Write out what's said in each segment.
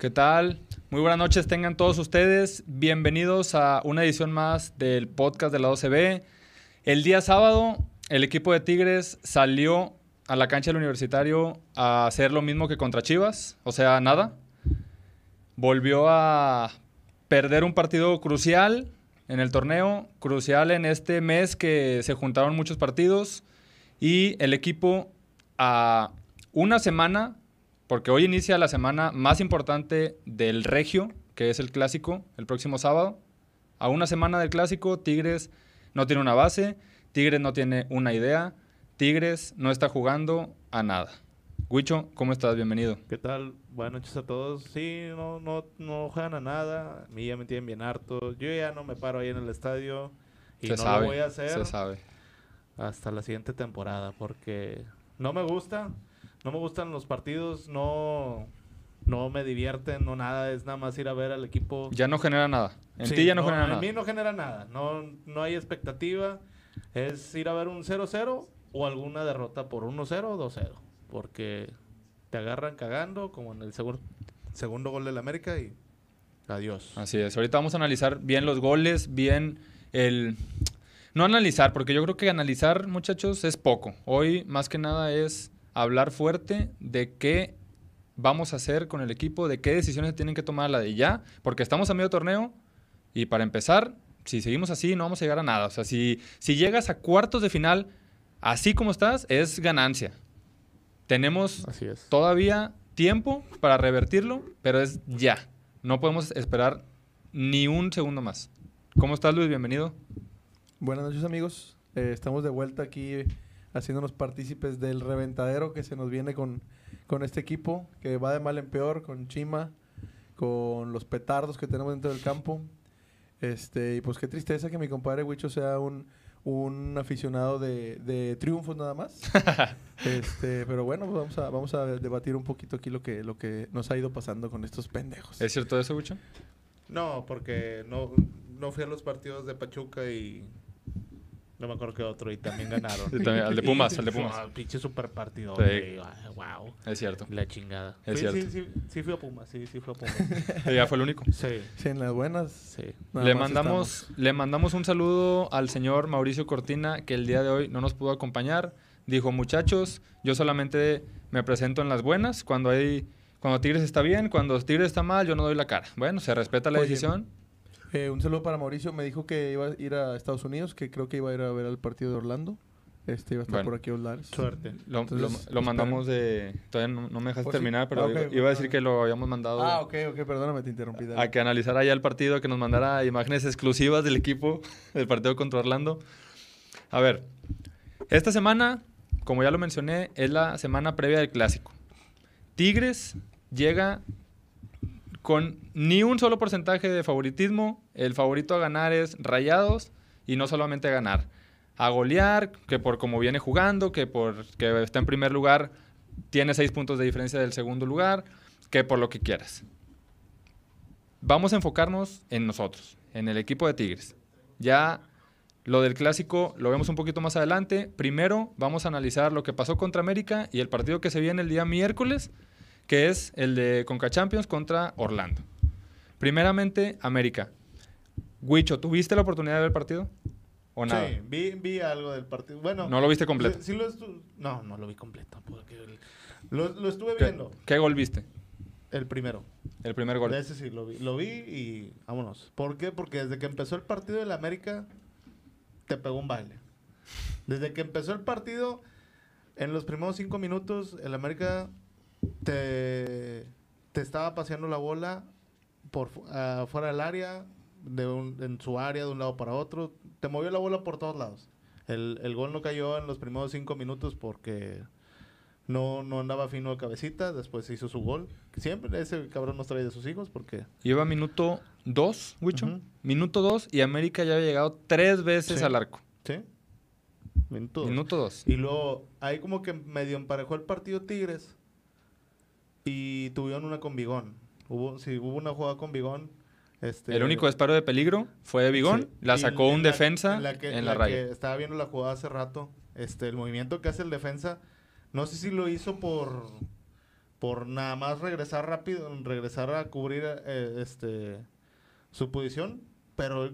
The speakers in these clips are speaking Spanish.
¿Qué tal? Muy buenas noches tengan todos ustedes. Bienvenidos a una edición más del podcast de la 12B. El día sábado, el equipo de Tigres salió a la cancha del universitario a hacer lo mismo que contra Chivas, o sea, nada. Volvió a perder un partido crucial en el torneo, crucial en este mes que se juntaron muchos partidos y el equipo a una semana, porque hoy inicia la semana más importante del Regio, que es el clásico, el próximo sábado. A una semana del clásico, Tigres no tiene una base, Tigres no tiene una idea, Tigres no está jugando a nada. Huicho, ¿cómo estás? Bienvenido. ¿Qué tal? Buenas noches a todos. Sí, no, no, no juegan a nada. A mí ya me tienen bien harto. Yo ya no me paro ahí en el estadio. Y se no sabe, lo voy a hacer se sabe. hasta la siguiente temporada. Porque no me gusta. No me gustan los partidos. No, no me divierten. No nada. Es nada más ir a ver al equipo. Ya no genera nada. En Sí, ti ya no, genera En nada. mí no genera nada. No, no hay expectativa. Es ir a ver un 0-0 o alguna derrota por 1-0 o 2-0. Porque te agarran cagando, como en el segur- segundo gol del América y adiós. Así es. Ahorita vamos a analizar bien los goles, bien el... No analizar, porque yo creo que analizar, muchachos, es poco. Hoy, más que nada, es hablar fuerte de qué vamos a hacer con el equipo, de qué decisiones tienen que tomar la de ya, porque estamos a medio torneo y para empezar, si seguimos así, no vamos a llegar a nada. O sea, si, si llegas a cuartos de final, así como estás, es ganancia. Tenemos Así es. todavía tiempo para revertirlo, pero es ya. No podemos esperar ni un segundo más. ¿Cómo estás, Luis? Bienvenido. Buenas noches amigos, Eh, estamos de vuelta aquí eh, haciéndonos partícipes del reventadero que se nos viene con, con este equipo, que va de mal en peor, con Chima, con los petardos que tenemos dentro del campo. Este, y pues qué tristeza que mi compadre Huicho sea un, un aficionado de, de triunfos nada más. este, pero bueno, pues vamos a, vamos a debatir un poquito aquí lo que, lo que nos ha ido pasando con estos pendejos. ¿Es cierto eso, Wicho? No, porque no, no fui a los partidos de Pachuca y no me acuerdo qué otro y también ganaron. Sí, también, al de Pumas, al de Pumas. Pinche super partido. Sí. Wow. Es cierto. La chingada. Es Sí, cierto. Sí, sí, sí fui a Pumas, sí, sí fui a Pumas. Ya fue el único. sí, Sí, en las buenas. sí. nada Le más mandamos, le mandamos un saludo al señor Mauricio Cortina, que el día de hoy no nos pudo acompañar. Dijo, muchachos, yo solamente me presento en las buenas. Cuando hay, cuando Tigres está bien, cuando Tigres está mal, yo no doy la cara. Bueno, se respeta la Oye, decisión. Eh, un saludo para Mauricio. Me dijo que iba a ir a Estados Unidos, que creo que iba a ir a ver al partido de Orlando. Este iba a estar Bueno. por aquí a Olares. Suerte. Lo, Entonces, lo- lo mandamos de... Todavía no, no me dejaste Oh, sí. terminar, pero Ah, iba, a decir ok. que lo habíamos mandado Ah, ok, ok, perdóname, te interrumpí. dale. a que analizara ya el partido, que nos mandara imágenes exclusivas del equipo del partido contra Orlando. A ver, esta semana, como ya lo mencioné, es la semana previa del clásico. Tigres llega con ni un solo porcentaje de favoritismo. El favorito a ganar es Rayados y no solamente a ganar, a golear, que por cómo viene jugando, que por que está en primer lugar, tiene seis puntos de diferencia del segundo lugar, que por lo que quieras. Vamos a enfocarnos en nosotros, en el equipo de Tigres. Ya lo del clásico lo vemos un poquito más adelante. Primero vamos a analizar lo que pasó contra América y el partido que se viene el día miércoles, que es el de Conca Champions contra Orlando. Primeramente, América. Huicho, ¿tuviste la oportunidad de ver el partido? ¿O nada? Sí, vi, vi algo del partido. Bueno, No lo viste completo. Sí, sí lo estu- no, no lo vi completo. Porque el- lo, lo estuve ¿Qué, viendo. qué gol viste? El primero. El primer gol. Ese sí, lo vi. Lo vi y vámonos. ¿Por qué? Porque desde que empezó el partido del América, te pegó un baile. Desde que empezó el partido, en los primeros cinco minutos, el América te, te estaba paseando la bola por ah, fuera del área, de un- en su área, de un lado para otro. Te movió la bola por todos lados. El, el gol no cayó en los primeros cinco minutos porque no, no andaba fino de cabecita. Después hizo su gol. Siempre ese cabrón nos trae de sus hijos porque... Iba minuto 2, Huicho. Ujú. Minuto 2 y América ya había llegado tres veces Sí. al arco. ¿Sí? Minuto. dos. Minuto 2. Y luego ahí como que medio emparejó el partido Tigres y tuvieron una con Bigón. Hubo, sí, hubo una jugada con Bigón. Este, El único disparo de peligro fue de Bigón. sí. La sacó en un la- defensa en la, que, en la, la raya. que estaba viendo la jugada hace rato. Este, el movimiento que hace el defensa, no sé si lo hizo por por nada más regresar rápido, regresar a cubrir eh, este su posición, pero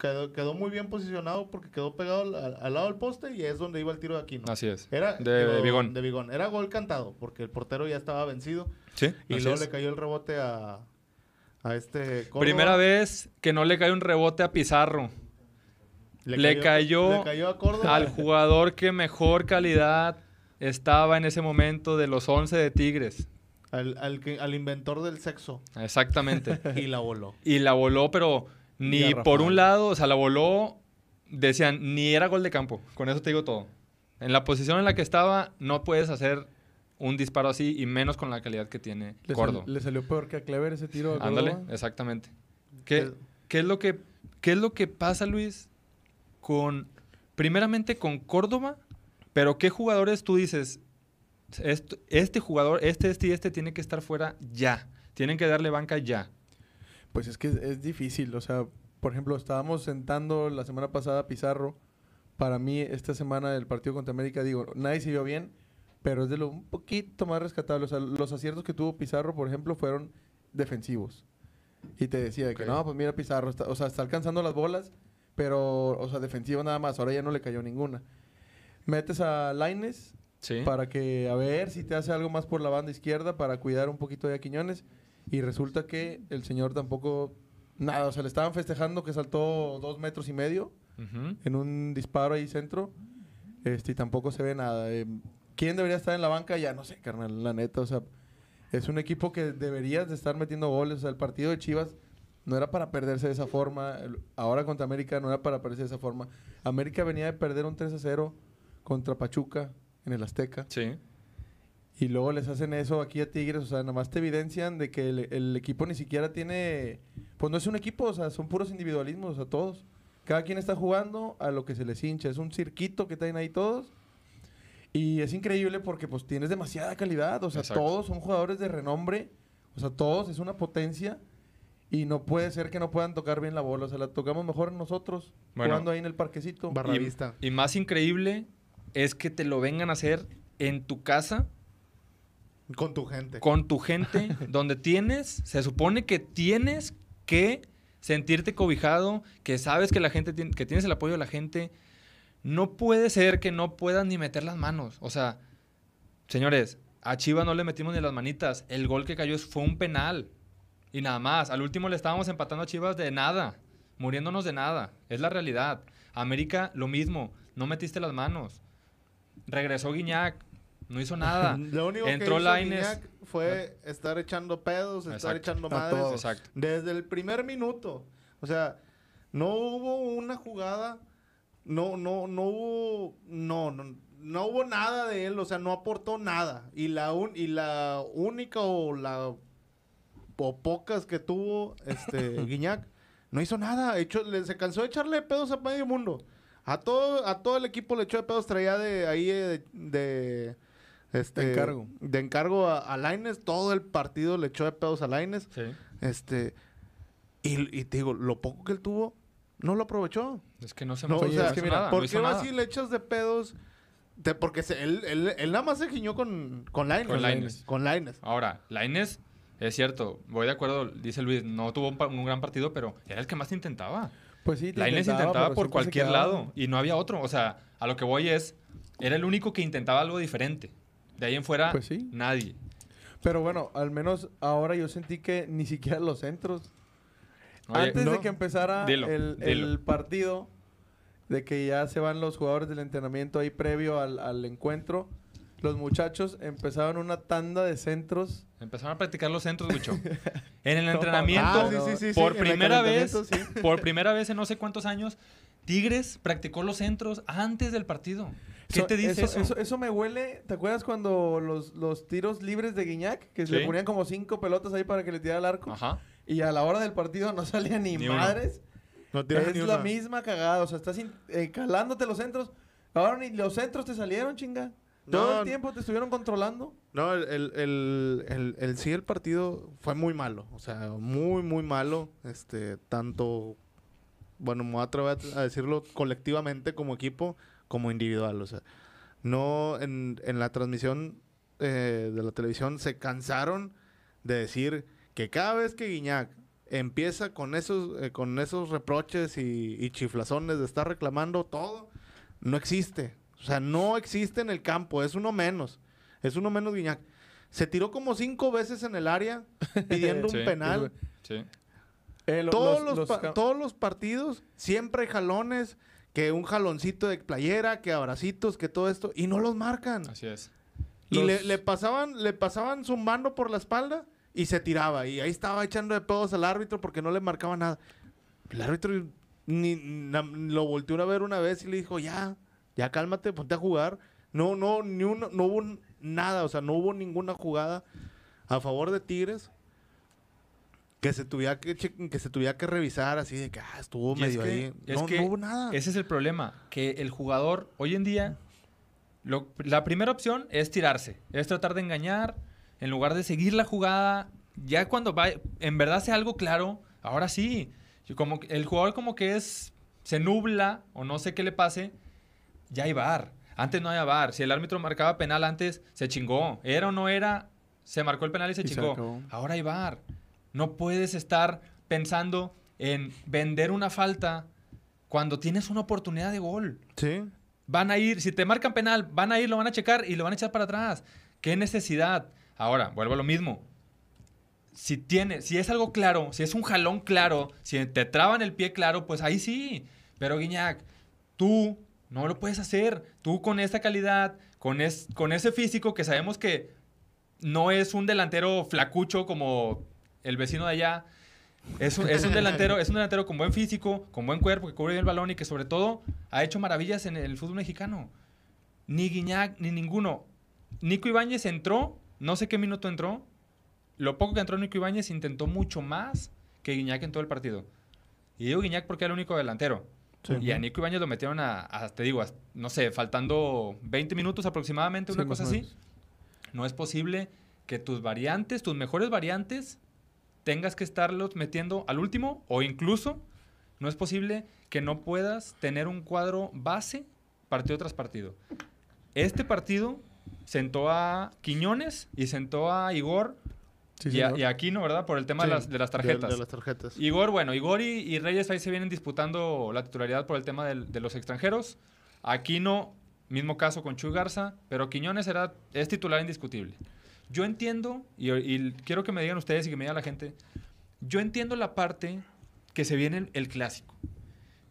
quedó, quedó muy bien posicionado porque quedó pegado al, al lado del poste y es donde iba el tiro de Aquino. Así es. Era De Bigón. De Bigón. Era gol cantado porque el portero ya estaba vencido Sí. y así luego es. le cayó el rebote a, a este Córdoba. Primera vez que no le cae un rebote a Pizarro. le cayó le cayó a Córdoba. Al jugador que mejor calidad estaba en ese momento de los 11 de Tigres. al, al que- al inventor del sexo Exactamente. y la voló. y la voló, pero ni Garrafal. por un lado, o sea, la voló, decían, ni era gol de campo. Con eso te digo todo. En la posición en la que estaba, no puedes hacer un disparo así y menos con la calidad que tiene Le, sal- Córdoba. le salió peor que a Clever ese tiro. a Ándale, exactamente. ¿Qué, qué es lo que, ¿Qué es lo que pasa, Luis, con, primeramente con Córdoba, pero qué jugadores tú dices, "Est- este jugador, este, este y este tiene que estar fuera ya, tienen que darle banca ya. Pues es que es, es difícil. O sea, por ejemplo, estábamos sentando la semana pasada a Pizarro. Para mí, esta semana del partido contra América, digo, nadie se vio bien, pero es de lo un poquito más rescatable. O sea, los aciertos que tuvo Pizarro, por ejemplo, fueron defensivos. Y te decía de que no, pues mira, Pizarro, está- o sea, está alcanzando las bolas, pero, o sea, defensivo nada más. Ahora ya no le cayó ninguna. Metes a Laines Sí. para que a ver si te hace algo más por la banda izquierda para cuidar un poquito de a Quiñones y resulta que el señor tampoco nada, o sea, le estaban festejando que saltó dos metros y medio Ujú. en un disparo ahí centro este y tampoco se ve nada. Eh, ¿Quién debería estar en la banca? Ya no sé, carnal, la neta, o sea, es un equipo que deberías de estar metiendo goles, o sea, el partido de Chivas no era para perderse de esa forma, ahora contra América no era para perderse de esa forma. América venía de perder un 3 a 0 contra Pachuca en el Azteca. Sí. Y luego les hacen eso aquí a Tigres, o sea, nada más te evidencian de que el, el equipo ni siquiera tiene, pues no es un equipo, o sea, son puros individualismos, o sea, todos. Cada quien está jugando a lo que se les hincha, es un cirquito que traen ahí todos. Y es increíble porque pues tienes demasiada calidad, o sea, Exacto. todos son jugadores de renombre, o sea, todos es una potencia y no puede ser que no puedan tocar bien la bola, o sea, la tocamos mejor nosotros Bueno. jugando ahí en el parquecito. Y, y más increíble es que te lo vengan a hacer en tu casa, Con tu gente. con tu gente, donde tienes, se supone que tienes que sentirte cobijado, que sabes que la gente tiene, que tienes el apoyo de la gente. No puede ser que no puedas ni meter las manos. O sea, señores, a Chivas no le metimos ni las manitas. El gol que cayó fue un penal. Y nada más. Al último le estábamos empatando a Chivas de nada. Muriéndonos de nada. Es la realidad. América, lo mismo. No metiste las manos. Regresó Guiñac. No hizo nada. Lo único Entró que hizo. Guiñac fue estar echando pedos, estar Exacto. echando madres. Exacto. Desde el primer minuto. O sea, no hubo una jugada, no, no, no hubo, no, no, no hubo nada de él, o sea, no aportó nada. Y la, un- y la única o la o pocas que tuvo este Guiñac, no hizo nada. Hecho, le- se cansó de echarle pedos a medio mundo. A todo, a todo el equipo le echó de pedos, traía de ahí eh, de, de, este, De encargo. De encargo a, a Lainez, todo el partido le echó de pedos a Lainez. Sí. Este, y, y te digo, lo poco que él tuvo, no lo aprovechó. Es que no se No, movió, o sea, no es que mira, nada, ¿por no qué vas nada. y le echas de pedos? Porque se- él, él, él nada más se giñó con, con Lainez. Con Lainez. Ahora, Lainez, es cierto, voy de acuerdo, dice Luis, no tuvo un, gran partido, pero era el que más te intentaba. Pues sí, te Lainez intentaba pero por cualquier lado y no había otro. O sea, a lo que voy es, era el único que intentaba algo diferente. De ahí en fuera, Pues sí. nadie. Pero bueno, al menos ahora yo sentí que ni siquiera los centros. Oye, Antes de que empezara Dilo, el, dilo. el partido, de que ya se van los jugadores del entrenamiento ahí previo al, al encuentro, los muchachos empezaban una tanda de centros. Empezaron a practicar los centros, mucho. En el entrenamiento, Ah, sí, sí, sí, sí, por en primera vez, por primera vez en no sé cuántos años, Tigres practicó los centros antes del partido. ¿Qué Eso- te dice eso? eso? Eso me huele. ¿Te acuerdas cuando los, los tiros libres de Guiñac? Que se Sí. le ponían como cinco pelotas ahí para que le tirara el arco. Ajá. Y a la hora del partido no salía ni, madres. No Es ni la una. misma cagada. O sea, estás in- eh, calándote los centros. Ahora ni los centros te salieron, chinga. Todo No. el tiempo te estuvieron controlando. No, el, el, el, el- el sí, el partido fue muy malo. O sea, muy, muy malo. Este, tanto, bueno, me voy a atrever a decirlo colectivamente como equipo, como individual. O sea, no, en, en la transmisión eh, de la televisión se cansaron de decir que cada vez que Guiñac empieza con esos, eh, con esos reproches y, y chiflazones de estar reclamando todo, no existe. O sea, no existe en el campo, es uno menos. Es uno menos Guiñac. Se tiró como cinco veces en el área pidiendo Sí. un penal. Sí. Eh, lo- Todos los- todos los partidos siempre hay jalones, que un jaloncito de playera, que abracitos, que todo esto, y no los marcan. Así es. Y Los- le, le pasaban, le pasaban zumbando por la espalda y se tiraba. Y ahí estaba echando de pedos al árbitro porque no le marcaba nada. El árbitro ni, na- lo volteó a ver una vez y le dijo, ya, ya cálmate, ponte a jugar. No, no, ni uno, no hubo nada, o sea, no hubo ninguna jugada a favor de Tigres que se tuviera que, que se tuviera que revisar así de que ah, estuvo Y es medio que- ahí. es No, que no hubo nada. Ese es el problema, que el jugador hoy en día, lo- la primera opción es tirarse, es tratar de engañar, en lugar de seguir la jugada, ya cuando va, en verdad sea algo claro, ahora sí, como el jugador como que es, se nubla o no sé qué le pase, ya hay VAR. Antes no había VAR. Si el árbitro marcaba penal antes, se chingó. Era o no era, se marcó el penal y se Y se chingó. acabó. Ahora hay VAR. No puedes estar pensando en vender una falta cuando tienes una oportunidad de gol. Sí. Van a ir, si te marcan penal, van a ir, lo van a checar y lo van a echar para atrás. ¿Qué necesidad? Ahora, vuelvo a lo mismo. Si tiene, si es algo claro, si es un jalón claro, si te traban el pie claro, pues ahí sí. Pero Guiñac, tú no lo puedes hacer. Tú con esta calidad, con, es, con ese físico que sabemos que no es un delantero flacucho como el vecino de allá. Es un, es un delantero, es un delantero con buen físico, con buen cuerpo, que cubre bien el balón y que sobre todo ha hecho maravillas en el fútbol mexicano. Ni Guiñac, ni ninguno. Nico Ibáñez entró, no sé qué minuto entró. Lo poco que entró Nico Ibáñez intentó mucho más que Guiñac en todo el partido. Y digo Guiñac porque era el único delantero. Sí. Y a Nico Ibáñez lo metieron a, a- te digo, a- no sé, faltando 20 minutos aproximadamente, una Sí, cosa así. No es posible que tus variantes, tus mejores variantes, tengas que estarlos metiendo al último o incluso no es posible que no puedas tener un cuadro base partido tras partido. Este partido sentó a Quiñones y sentó a Igor Sí, y, a, y a Aquino, ¿verdad? Por el tema Sí, de, las, de las de- tarjetas. De, las tarjetas. Igor, bueno, Igor y, y Reyes ahí se vienen disputando la titularidad por el tema de los extranjeros. Aquino, mismo caso con Chuy Garza, pero Quiñones era, es titular indiscutible. Yo entiendo, y, y quiero que me digan ustedes y que me diga la gente, yo entiendo la parte que se viene el, el clásico,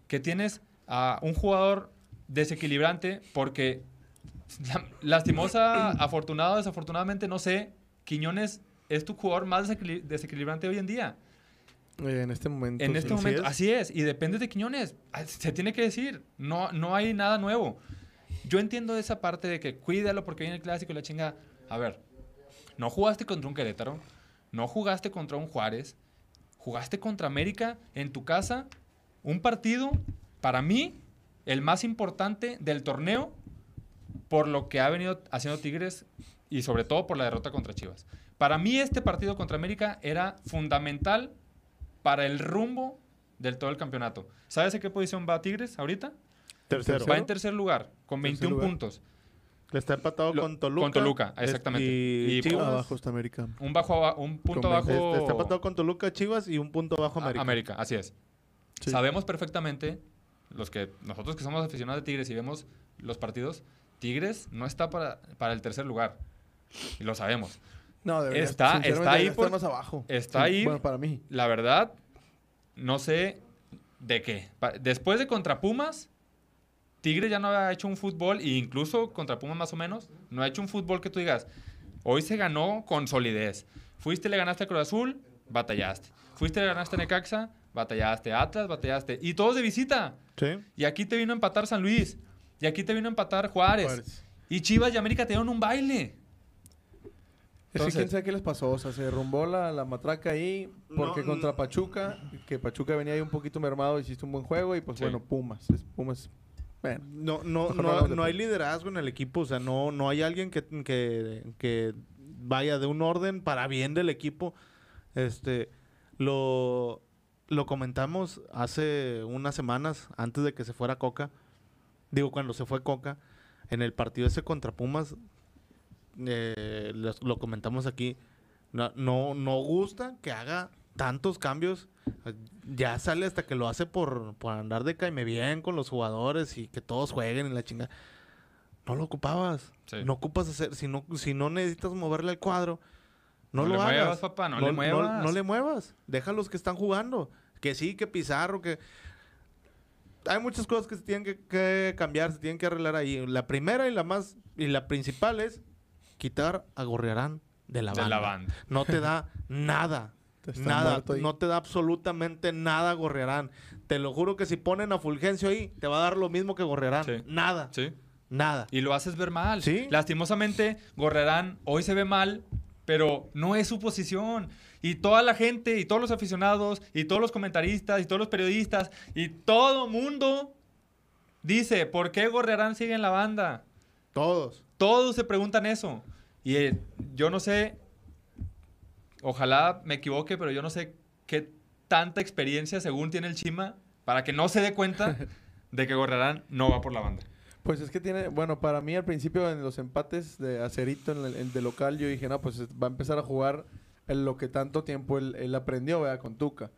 que tienes a un jugador desequilibrante porque la- lastimosa, afortunado, desafortunadamente, no sé, Quiñones es tu jugador más desequili- desequilibrante hoy en día. Eh, en este momento. En este así momento, es. así es, y depende de Quiñones. Ah, Se tiene que decir, no, no hay nada nuevo. Yo entiendo esa parte de que cuídalo porque viene el clásico y la chinga. A ver, no jugaste contra un Querétaro, no jugaste contra un Juárez, jugaste contra América en tu casa. Un partido, para mí, el más importante del torneo por lo que ha venido haciendo Tigres y sobre todo por la derrota contra Chivas. Para mí este partido contra América era fundamental para el rumbo del todo el campeonato. ¿Sabes en qué posición va Tigres ahorita? Tercero. Va en tercer lugar, con Tercer 21 lugar. puntos. Está empatado Lo- con Toluca. con Toluca, Es- exactamente. Y, Y Chivas. Abajo está América. Un, bajo, un punto Con abajo Este, está empatado con Toluca, Chivas y un punto bajo a- América. América. Así es. Sí. Sabemos perfectamente, los que, nosotros que somos aficionados de Tigres y vemos los partidos, Tigres no está para, para el tercer lugar. Y lo sabemos. No, debería, Está- está ahí por- más abajo. está ahí. Bueno, para mí. La verdad, no sé de qué. Pa- Después de contra Pumas, Tigre ya no ha hecho un fútbol, e incluso contra Pumas más o menos, no ha hecho un fútbol que tú digas, hoy se ganó con solidez. Fuiste, le ganaste a Cruz Azul, batallaste. Fuiste, le ganaste a Necaxa, batallaste. Atlas, batallaste. Y todos de visita. Sí. Y aquí te vino a empatar San Luis. Y aquí te vino a empatar Juárez. Juárez. Y Chivas y América te dieron un baile. Es que Entonces- quién sabe qué les pasó. O sea, se derrumbó la, la matraca ahí. Porque No, contra mm. Pachuca, que Pachuca venía ahí un poquito mermado, hiciste un buen juego. Y pues Sí. bueno, Pumas. Pumas. Bueno. No, no, no, no hay liderazgo en el equipo. O sea, no, no hay alguien que, que, que vaya de un orden para bien del equipo. Este, lo, lo comentamos hace unas semanas, antes de que se fuera Coca. Digo, cuando se fue Coca, en el partido ese contra Pumas, eh, los- lo comentamos aquí, no, no, no gusta que haga tantos cambios. Ya sale hasta que lo hace por, por andar de caime bien con los jugadores y que todos jueguen en la chinga. No lo ocupabas. Sí. No ocupas hacer, si no, si no necesitas moverle el cuadro, no, No lo le hagas. muevas, papá, no le muevas. No, le muevas. Deja a los que están jugando. Que sí, que Pizarro, que... Hay muchas cosas que se tienen que, que cambiar, se tienen que arreglar ahí. La primera y la más... Y la principal es quitar a Gorriarán de la De banda. la banda. No te da nada. Está Nada, no te da absolutamente nada Gorriarán. Te lo juro que si ponen a Fulgencio ahí, te va a dar lo mismo que Gorriarán. Sí. Nada, Sí. nada. Y lo haces ver mal. Sí. Lastimosamente, Gorrerán hoy se ve mal, pero no es su posición. Y toda la gente, y todos los aficionados, y todos los comentaristas, y todos los periodistas, y todo mundo dice, ¿por qué Gorrerán sigue en la banda? Todos. Todos se preguntan eso. Y eh, yo no sé, ojalá me equivoque, pero yo no sé qué tanta experiencia según tiene el Chima para que no se dé cuenta de que Gorrerán no va por la banda. Pues es que tiene, bueno, para mí al principio en los empates de Acerito en el, en de local, yo dije, no, pues va a empezar a jugar en lo que tanto tiempo él, él aprendió, ¿verdad? Con Tuca.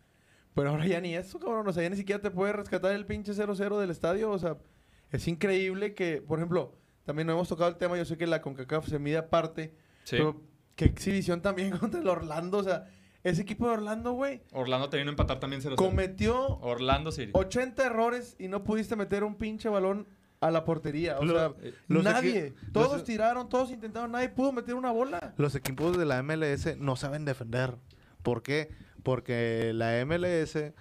Pero ahora ya ni eso, cabrón. O sea, ya ni siquiera te puede rescatar el pinche 0-0 del estadio. O sea, es increíble que, por ejemplo, también no hemos tocado el tema. Yo sé que la CONCACAF se mide aparte. Sí. Pero qué exhibición también contra el Orlando. O sea, ese equipo de Orlando, güey, Orlando te vino a empatar también 0-0. cometió Orlando City. 80 errores y no pudiste meter un pinche balón a la portería. O Lo- sea, eh, los nadie. equi- todos los- tiraron, todos intentaron, nadie pudo meter una bola. Los equipos de la MLS no saben defender. ¿Por qué? Porque la MLS,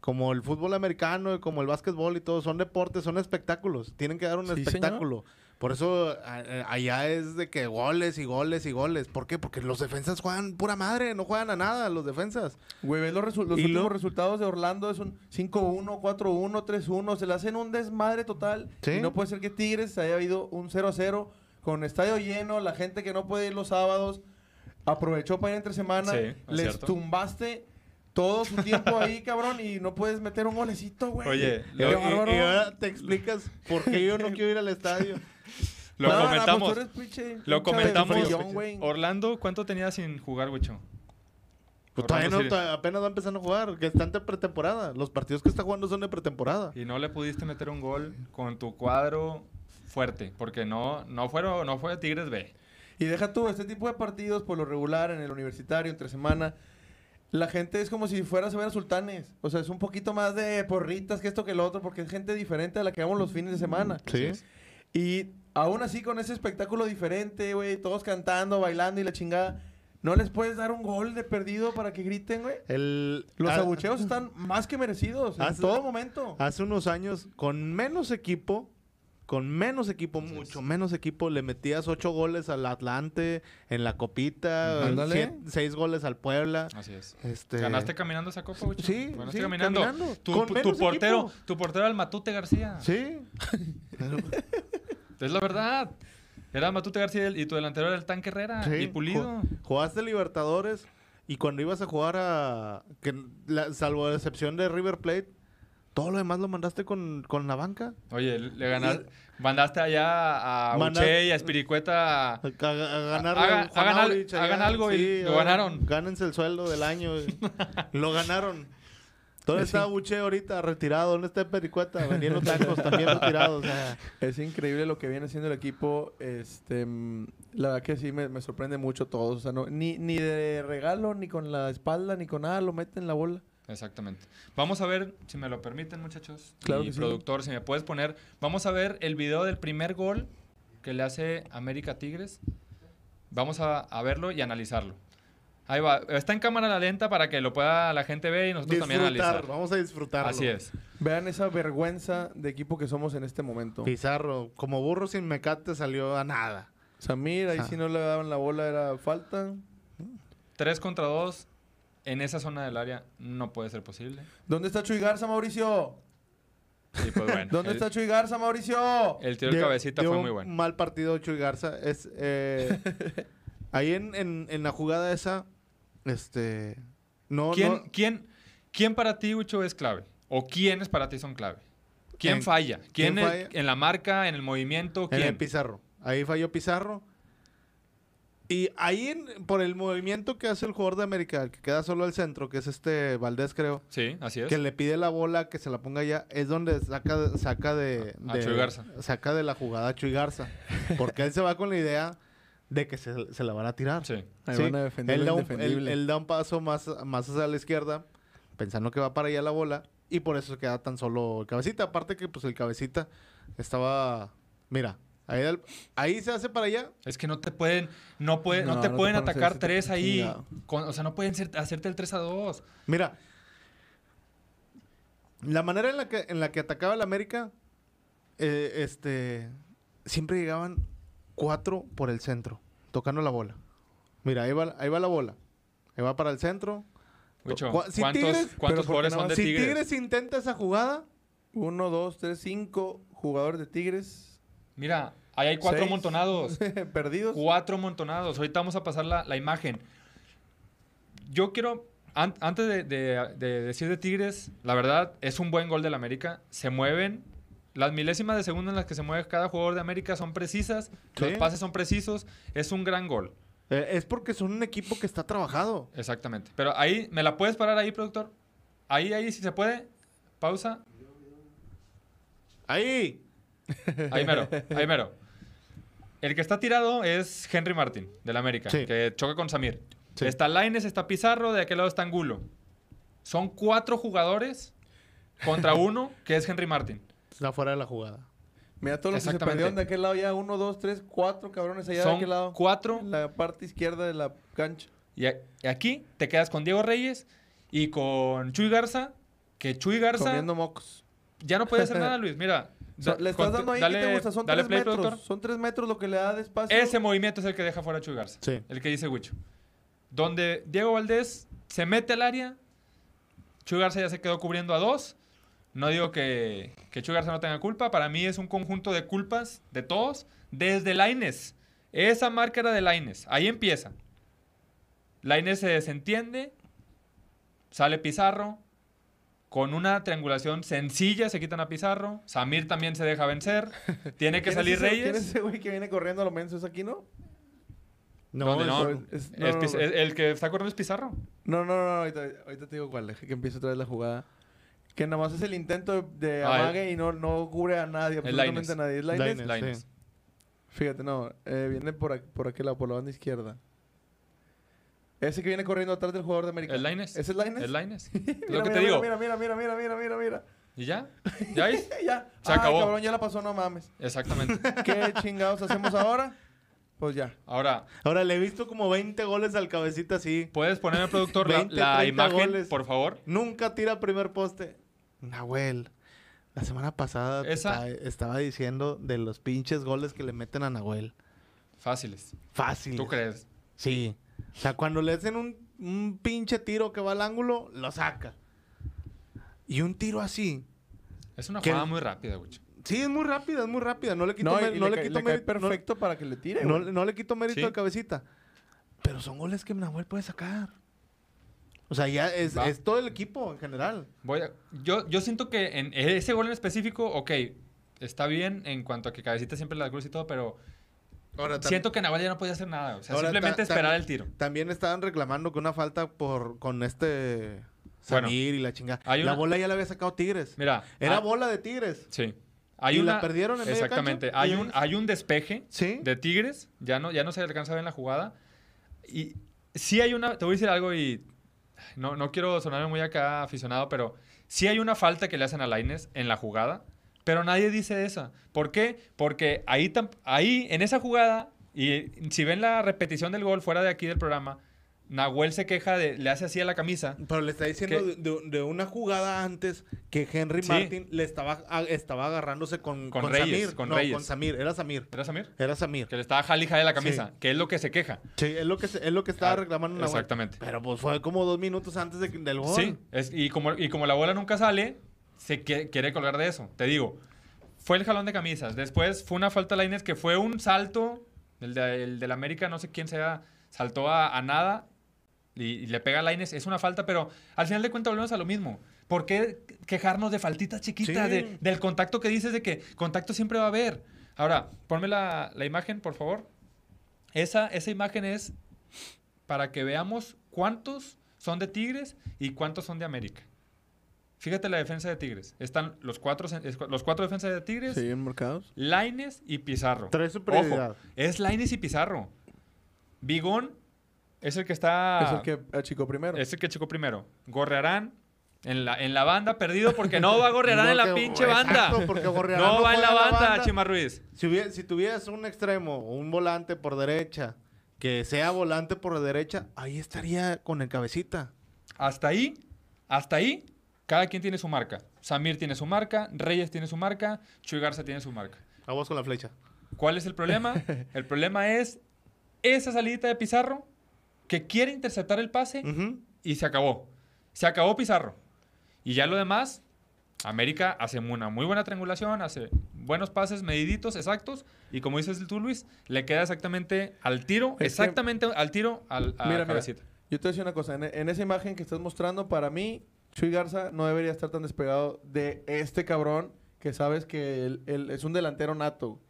como el fútbol americano, y como el básquetbol y todo, son deportes, son espectáculos. Tienen que dar un Sí, espectáculo. Por eso a- allá es de que goles y goles y goles. ¿Por qué? Porque los defensas juegan pura madre, no juegan a nada los defensas. Güey, ves los, resu- los últimos lo- resultados de Orlando es un 5-1, 4-1, 3-1. Se le hacen un desmadre total. Sí. Y no puede ser que Tigres haya habido un 0-0 con estadio lleno, la gente que no puede ir los sábados. Aprovechó para ir entre semana. Sí, es les cierto. tumbaste todo su tiempo ahí, cabrón, y no puedes meter un golecito, güey. Oye, Y, y ahora te explicas por qué yo no quiero ir al estadio. Lo No, no, comentamos. pues pinche- lo comentamos. Orlando, ¿cuánto tenía sin jugar, Wicho? Pues Orlando todavía no, City. todavía apenas va empezando a jugar, que están de pretemporada. Los partidos que está jugando son de pretemporada. Y no le pudiste meter un gol con tu cuadro fuerte, porque no, no, fueron, no fue Tigres B. Y deja tú, este tipo de partidos, por lo regular, en el universitario, entre semana, la gente es como si fueras a ver a sultanes. O sea, es un poquito más de porritas que esto que lo otro, porque es gente diferente a la que vamos los fines de semana. Sí. Y aún así, con ese espectáculo diferente, güey, todos cantando, bailando y la chingada, ¿no les puedes dar un gol de perdido para que griten, güey? El, Los ah, abucheos están más que merecidos en Hace- todo momento. Hace unos años, con menos equipo, con menos equipo, mucho menos equipo, le metías ocho goles al Atlante en la copita, siete- seis goles al Puebla. Así es. Este, ¿Ganaste caminando esa copa? Sí, Ganaste sí, caminando. caminando. Tu, Con tu menos portero, equipo. tu portero el Matute García. Sí. Es la verdad. Era Matute García y tu delantero era el Tanque Herrera Sí, y Pulido. ju- Jugaste Libertadores y cuando ibas a jugar a. Que, la- salvo la excepción de River Plate, todo lo demás lo mandaste con, con la banca. Oye, le ganaste, mandaste allá a Manda- Uche y a Espiricueta. A, a- ganar hagan algo y lo ganaron. Gánense el sueldo del año. lo ganaron. ¿Dónde está Buche ahorita? Retirado. ¿Dónde está Pericueta? Vendiendo tacos, también retirado. O sea, Es increíble lo que viene haciendo el equipo. Este, mm, la verdad que sí me, me sorprende mucho todos. O sea, no, ni, ni de regalo, ni con la espalda, ni con nada lo meten la bola. Exactamente. Vamos a ver, si me lo permiten, muchachos. Claro y que sí. productor, si me puedes poner. Vamos a ver el video del primer gol que le hace América Tigres. Vamos a, a verlo y analizarlo. Ahí va. Está en cámara lenta para que lo pueda la gente ver y nosotros también disfrutar. analizar. Vamos a disfrutarlo. Así es. Vean esa vergüenza de equipo que somos en este momento. Pizarro, como burro sin mecate, salió a nada. Samir, ahí Ah. si no le daban la bola era falta. Tres contra dos en esa zona del área no puede ser posible. ¿Dónde está Chuy Garza, Mauricio? Y pues bueno. ¿Dónde el, está Chuy Garza, Mauricio? el tiro de cabecita dio fue muy bueno. Mal partido Chuy Garza. Es, eh, ahí en, en, en la jugada esa, este. No, ¿Quién, no- quién, ¿Quién para ti, Ucho, es clave? ¿O quiénes para ti son clave? ¿Quién En- falla? ¿Quién, ¿quién es- falla? en la marca, en el movimiento? en ¿Quién? el Pizarro. Ahí falló Pizarro. Y ahí, en- por el movimiento que hace el jugador de América, el que queda solo al centro, que es este Valdés, creo, Sí, así es. que le pide la bola que se la ponga allá, es donde saca, saca de, A de- Chuy Garza. Saca de la jugada a Chuy Garza. Porque él se va con la idea de que se, se la van a tirar. Sí. Ahí Sí, van a defender él, da un, él- él da un paso más, más hacia la izquierda, pensando que va para allá la bola, y por eso queda tan solo el cabecita. Aparte que pues el cabecita estaba. Mira, ahí, el- ahí se hace para allá. Es que no te pueden, no puede, no, No, te no pueden pueden atacar tres ahí. Con- o sea, no pueden ser- hacerte el 3 a 2. Mira, la manera en la que, en la que atacaba el América, eh, este, siempre llegaban cuatro por el centro, tocando la bola. Mira, ahí va, ahí va la bola. Ahí va para el centro. Si ¿cuántos, Tigres- cuántos jugadores son de más- si Tigres? Tigres. intenta esa jugada, Uno, dos, tres, cinco jugadores de Tigres. Mira, ahí hay cuatro seis amontonados. Perdidos. Cuatro amontonados. Ahorita vamos a pasar la, la imagen. Yo quiero, an- antes de, de- de decir de Tigres, la verdad, es un buen gol del América. Se mueven. Las milésimas de segundo en las que se mueve cada jugador de América son precisas. Sí. Los pases son precisos. Es un gran gol. eh, es porque son un equipo que está trabajado. Exactamente. Pero ahí, ¿me la puedes parar ahí, productor? Ahí, ahí, si se puede. Pausa. Ahí. Ahí mero, ahí mero. El que está tirado es Henry Martin, del América, Sí. que choca con Samir. Sí. Está Laines, está Pizarro, de aquel lado está Angulo. Son cuatro jugadores contra uno, que es Henry Martin. Está fuera de la jugada. Mira todos los que se perdieron de aquel lado ya. Uno, dos, tres, cuatro cabrones allá de aquel lado. cuatro. En la parte izquierda de la cancha. Y aquí te quedas con Diego Reyes y con Chuy Garza, que Chuy Garza Comiendo mocos. ya no puede hacer nada, Luis. Mira, da- le estás dando ahí dale, que te gusta. Son tres play, metros. productor. Son tres metros lo que le da de espacio. Ese movimiento es el que deja fuera a Chuy Garza. Sí. El que dice Huicho. Donde Diego Valdés se mete al área, Chuy Garza ya se quedó cubriendo a dos. No digo que, que Chuy Garza no tenga culpa. Para mí es un conjunto de culpas de todos. Desde Laines. Esa marca era de Laines. Ahí empieza. Laines se desentiende. Sale Pizarro. Con una triangulación sencilla se quitan a Pizarro. Samir también se deja vencer. Tiene que ¿Quién es salir ese- ¿Quién es Reyes. ese güey que viene corriendo a lo menso? ¿Es aquí, no? No, es- es- no, Es no, no. el- el que está corriendo es Pizarro. No, no, no, no, ahorita, ahorita te digo cuál, deja que empiece otra vez la jugada. Que nada más es el intento de, de Ah, amague y no, no cubre a nadie, absolutamente a nadie. ¿Es Lainez? Lainez. Lainez. sí. Fíjate, no, eh, viene por, aquí- por aquel lado, por la banda izquierda. Ese que viene corriendo atrás del jugador de América. ¿El Lainez? ¿Ese es Lainez? El Lainez. Mira, lo que mira, te digo. Mira, mira, mira, mira, mira, mira, mira. ¿Y ya? ¿Ya ves? ya. Se Ah, acabó. cabrón, ya la pasó, no mames. Exactamente. ¿Qué chingados hacemos ahora? Pues ya. Ahora, Ahora le he visto como 20 goles al cabecita así. ¿puedes ponerme, productor, la, 20, la 30 imagen, goles. por favor? Nunca tira primer poste. Nahuel. La semana pasada Esa- estaba, diciendo de los pinches goles que le meten a Nahuel. Fáciles. Fácil. ¿Tú crees? Sí. O sea, cuando le hacen un, un pinche tiro que va al ángulo, lo saca. Y un tiro así. Es una jugada muy rápida, güey. Sí, es muy rápida, es muy rápida. No le quito, No, no le, le ca- quito le cae mérito. no- perfecto para que le tire, No, no le quito mérito Sí. al cabecita. Pero son goles que Nahuel puede sacar. O sea, ya es, todo el equipo en general. Voy a- yo, yo siento que en ese gol en específico, ok, está bien en cuanto a que Cabecita siempre la cruz y todo, pero Ahora, siento que Nahuel ya no podía hacer nada. O sea, Ahora, simplemente esperar el tiro. También estaban reclamando que una falta por con este Bueno, Samir y la chingada. La bola ya la había sacado Tigres. Mira. Era ah, bola de Tigres. Sí. Hay ¿Y una, la perdieron en Exactamente. cancha? Hay ¿Y un, hay un despeje Sí. de Tigres. Ya no, ya no se alcanza a ver en la jugada. Y sí hay una... Te voy a decir algo y... No, no quiero sonarme muy acá aficionado, pero sí hay una falta que le hacen a Laines en la jugada, pero nadie dice esa. ¿Por qué? Porque ahí, ahí en esa jugada, y si ven la repetición del gol fuera de aquí del programa, Nahuel se queja de... Le hace así a la camisa. Pero le está diciendo de, de- de una jugada antes que Henry Sí. Martin le estaba, a- estaba agarrándose con, Con con Reyes, Samir. con no, Reyes. con Samir. Era Samir. ¿Era Samir? Era Samir. Que le estaba jali jale la camisa, Sí. que es lo que se queja. Sí, es lo que, se- es lo que estaba Ah, reclamando Nahuel. Exactamente. Pero pues fue como dos minutos antes de, del gol. Sí, es- y, como, y como la bola nunca sale, se que- quiere colgar de eso. Te digo, fue el jalón de camisas. Después fue una falta a Lainez que fue un salto. El de, el del América, no sé quién sea, saltó a, a nada y, y le pega a Lainez. Es una falta, pero al final de cuentas volvemos a lo mismo. ¿Por qué quejarnos de faltitas chiquitas? Sí. de- del contacto que dices de que contacto siempre va a haber. Ahora, ponme la, la imagen, por favor. esa, esa imagen es para que veamos cuántos son de Tigres y cuántos son de América. Fíjate la defensa de Tigres. Están los cuatro, los cuatro defensas de Tigres, Sí, marcados. Laines y Pizarro. Trae superioridad. Ojo, es Laines y Pizarro. Bigón es el que está... es el que achicó primero. es el que checó primero. Gorrearán en la, en la banda, perdido porque no va a Gorrearán en la pinche exacto, banda. porque Gorrearán No va en la banda, Chima Ruiz. Si, hubiera- si tuvieras un extremo o un volante por derecha que sea volante por derecha, ahí estaría con el cabecita. Hasta ahí, hasta ahí, cada quien tiene su marca. Samir tiene su marca, Reyes tiene su marca, Chuy Garza tiene su marca. A vos con la flecha. ¿Cuál es el problema? el problema es esa salidita de Pizarro que quiere interceptar el pase y se acabó. Se acabó Pizarro. Y ya lo demás, América hace una muy buena triangulación, hace buenos pases mediditos, exactos. Y como dices tú, Luis, le queda exactamente al tiro, exactamente al tiro al, a Mira, mira. Yo te voy a decir una cosa. En, en esa imagen que estás mostrando, para mí, Chuy Garza no debería estar tan despegado de este cabrón que sabes que él, él es un delantero nato.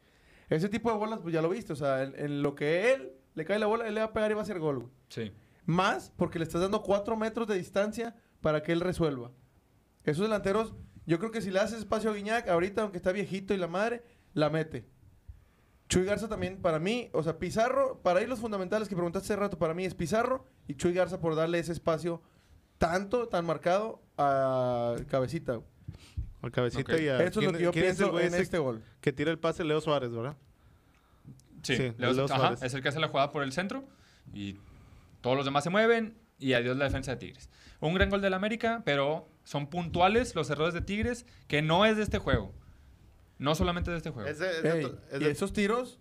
Ese tipo de bolas, pues ya lo viste. O sea, en, en lo que él le cae la bola, él le va a pegar y va a hacer gol. güey. Sí. Más porque le estás dando cuatro metros de distancia para que él resuelva. Esos delanteros, yo creo que si le haces espacio a Guiñac, ahorita, aunque está viejito y la madre, la mete. Chuy Garza también, para mí, o sea, Pizarro, para ir los fundamentales que preguntaste hace rato, para mí es Pizarro y Chuy Garza por darle ese espacio tanto, tan marcado a Cabecita. Al cabecita y a... Eso es ¿quién- lo que yo quién es el pienso güey en ese este gol. Que tira el pase Leo Suárez, ¿verdad? Sí, Sí, Leo- Leo ajá, es el que hace la jugada por el centro y todos los demás se mueven y adiós la defensa de Tigres. Un gran gol del América, pero son puntuales los errores de Tigres que no es de este juego. No solamente de este juego. Es de- es de Ey, otro- es y esos tiros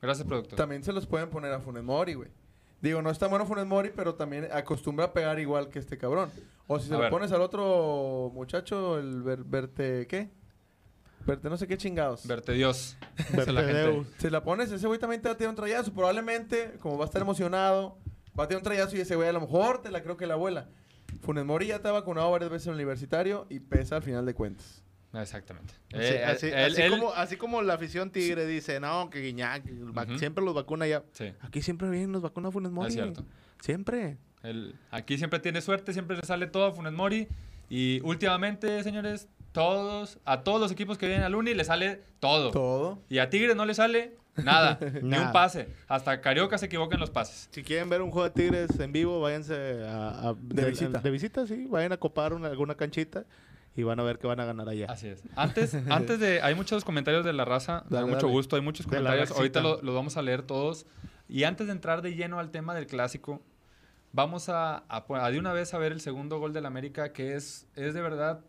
Gracias, productor. también se los pueden poner a Funes Mori, güey. Digo, no está bueno Funes Mori, pero también acostumbra a pegar igual que este cabrón. O si se A lo ver. pones al otro muchacho, el ver- verte, ¿qué? Verte no sé qué chingados. Verte Dios. dice la gente. Si la pones, ese güey también te va a tirar un trayazo. Probablemente, como va a estar emocionado, va a tirar un trayazo y ese güey a lo mejor te la creo que la abuela. Funes Mori ya te ha vacunado varias veces en el universitario y pesa al final de cuentas. Exactamente. Así, Eh, así- él- así él- como, así como la afición tigre dice, no, que Guiñac siempre los vacuna ya. Sí, Aquí siempre vienen los vacuna Funes Mori. es cierto. Siempre. Aquí siempre tiene suerte, siempre le sale todo a Funes Mori. Y últimamente, señores, todos, a todos los equipos que vienen al Uni le sale todo. Todo. Y a Tigres no le sale nada, ni un pase. Hasta Carioca se equivoca en los pases. Si quieren ver un juego de tigres en vivo, váyanse a, a- De visita. De visita, sí. Vayan a copar una- alguna canchita y van a ver que van a ganar allá. Así es. Antes, antes de. Hay muchos comentarios de la raza. da mucho dale. gusto. Hay muchos comentarios. Ahorita racita. lo- los vamos a leer todos. Y antes de entrar de lleno al tema del clásico, vamos a, a, a de una vez a ver el segundo gol del América, que es, es de verdad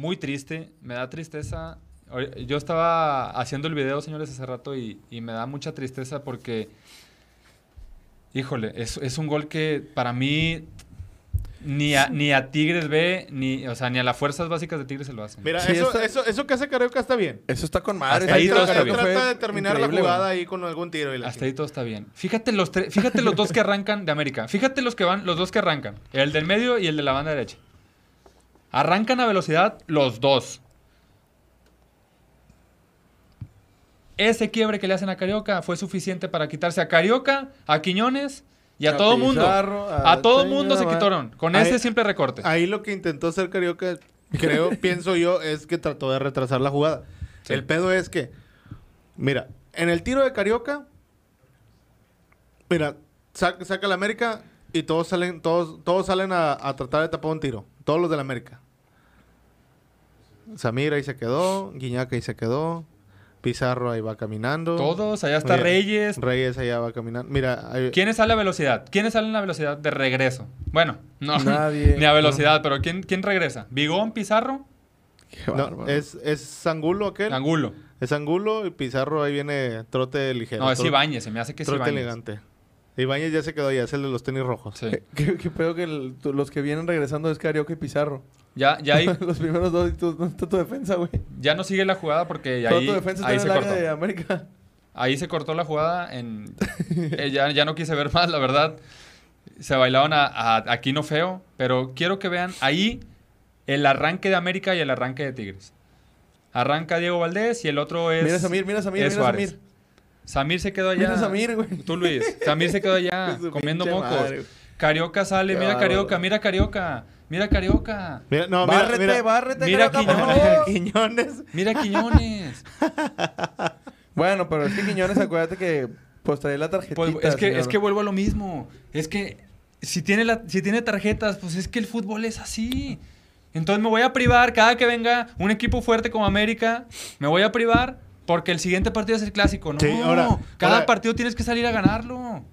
muy triste. Me da tristeza. Yo estaba haciendo el video, señores, hace rato y, y me da mucha tristeza porque. Híjole, es, es un gol que para mí ni a, ni a Tigres B, ni, o sea, ni a las fuerzas básicas de Tigres se lo hacen. Mira, Sí, eso, eso, eso que hace Carioca está bien. Eso está con madre. Hasta ahí todo trata, está bien. trata de terminar la jugada ahí con algún tiro. Y la Hasta ahí todo está bien. Fíjate los, fíjate los dos que arrancan de América. Fíjate los que van, los dos que arrancan. El del medio y el de la banda derecha. Arrancan a velocidad los dos. Ese quiebre que le hacen a Carioca fue suficiente para quitarse a Carioca, a Quiñones y a, A todo mundo. A, a todo mundo se quitaron. Con Ahí- ese simple recorte. Ahí lo que intentó hacer Carioca, creo, pienso yo, es que trató de retrasar la jugada. Sí. El pedo es que, mira, en el tiro de Carioca, mira, saca, saca la América y todos salen, todos, todos salen a, a tratar de tapar un tiro. Todos los de la América. Samir ahí se quedó, Guiñac ahí se quedó, Pizarro ahí va caminando. Todos, allá está Mira, Reyes. Reyes allá va caminando. Mira, ahí- ¿Quiénes salen a velocidad? ¿Quiénes salen a velocidad de regreso? Bueno, no, Nadie. ni a velocidad, pero ¿quién, ¿quién regresa? ¿Bigón, Pizarro? Qué no, es, es Angulo aquel. Angulo. Es Angulo y Pizarro ahí viene trote ligero. No, es Ibáñez, se me hace que es Trote elegante. Ibáñez ya se quedó ya, es el de los tenis rojos. Sí. ¿Qué, qué pedo que el- tu- los que vienen regresando es Carioca y Pizarro? Ya, ya, ahí, los primeros dos, y tú, ¿dónde está tu defensa, güey? ya no sigue la jugada porque Toda ahí, tu defensa ahí está se en el área cortó. de América. Ahí se cortó la jugada. En, eh, ya, ya no quise ver más, la verdad. Se bailaron a, a Aquino Feo. Pero quiero que vean ahí el arranque de América y el arranque de Tigres. Arranca Diego Valdés y el otro es. mira Samir, mira Samir, mira. Samir. Samir se quedó allá. Mira Samir, güey. Tú, Luis. Samir se quedó allá comiendo mocos. madre. Carioca sale, mira. Carioca, mira Carioca, mira Carioca. Mira, no, mira, bárrete, mira. bárrete, Mira Quiñones. Mira Quiñones. Bueno, pero es que Quiñones, acuérdate que pues trae la tarjetita. Pues, es, que, señor. es que vuelvo a lo mismo. Es que si tiene, la, si tiene tarjetas, pues es que el fútbol es así. Entonces me voy a privar cada que venga un equipo fuerte como América. Me voy a privar porque el siguiente partido es el clásico. No, Sí, ahora- cada ahora- partido tienes que salir a ganarlo.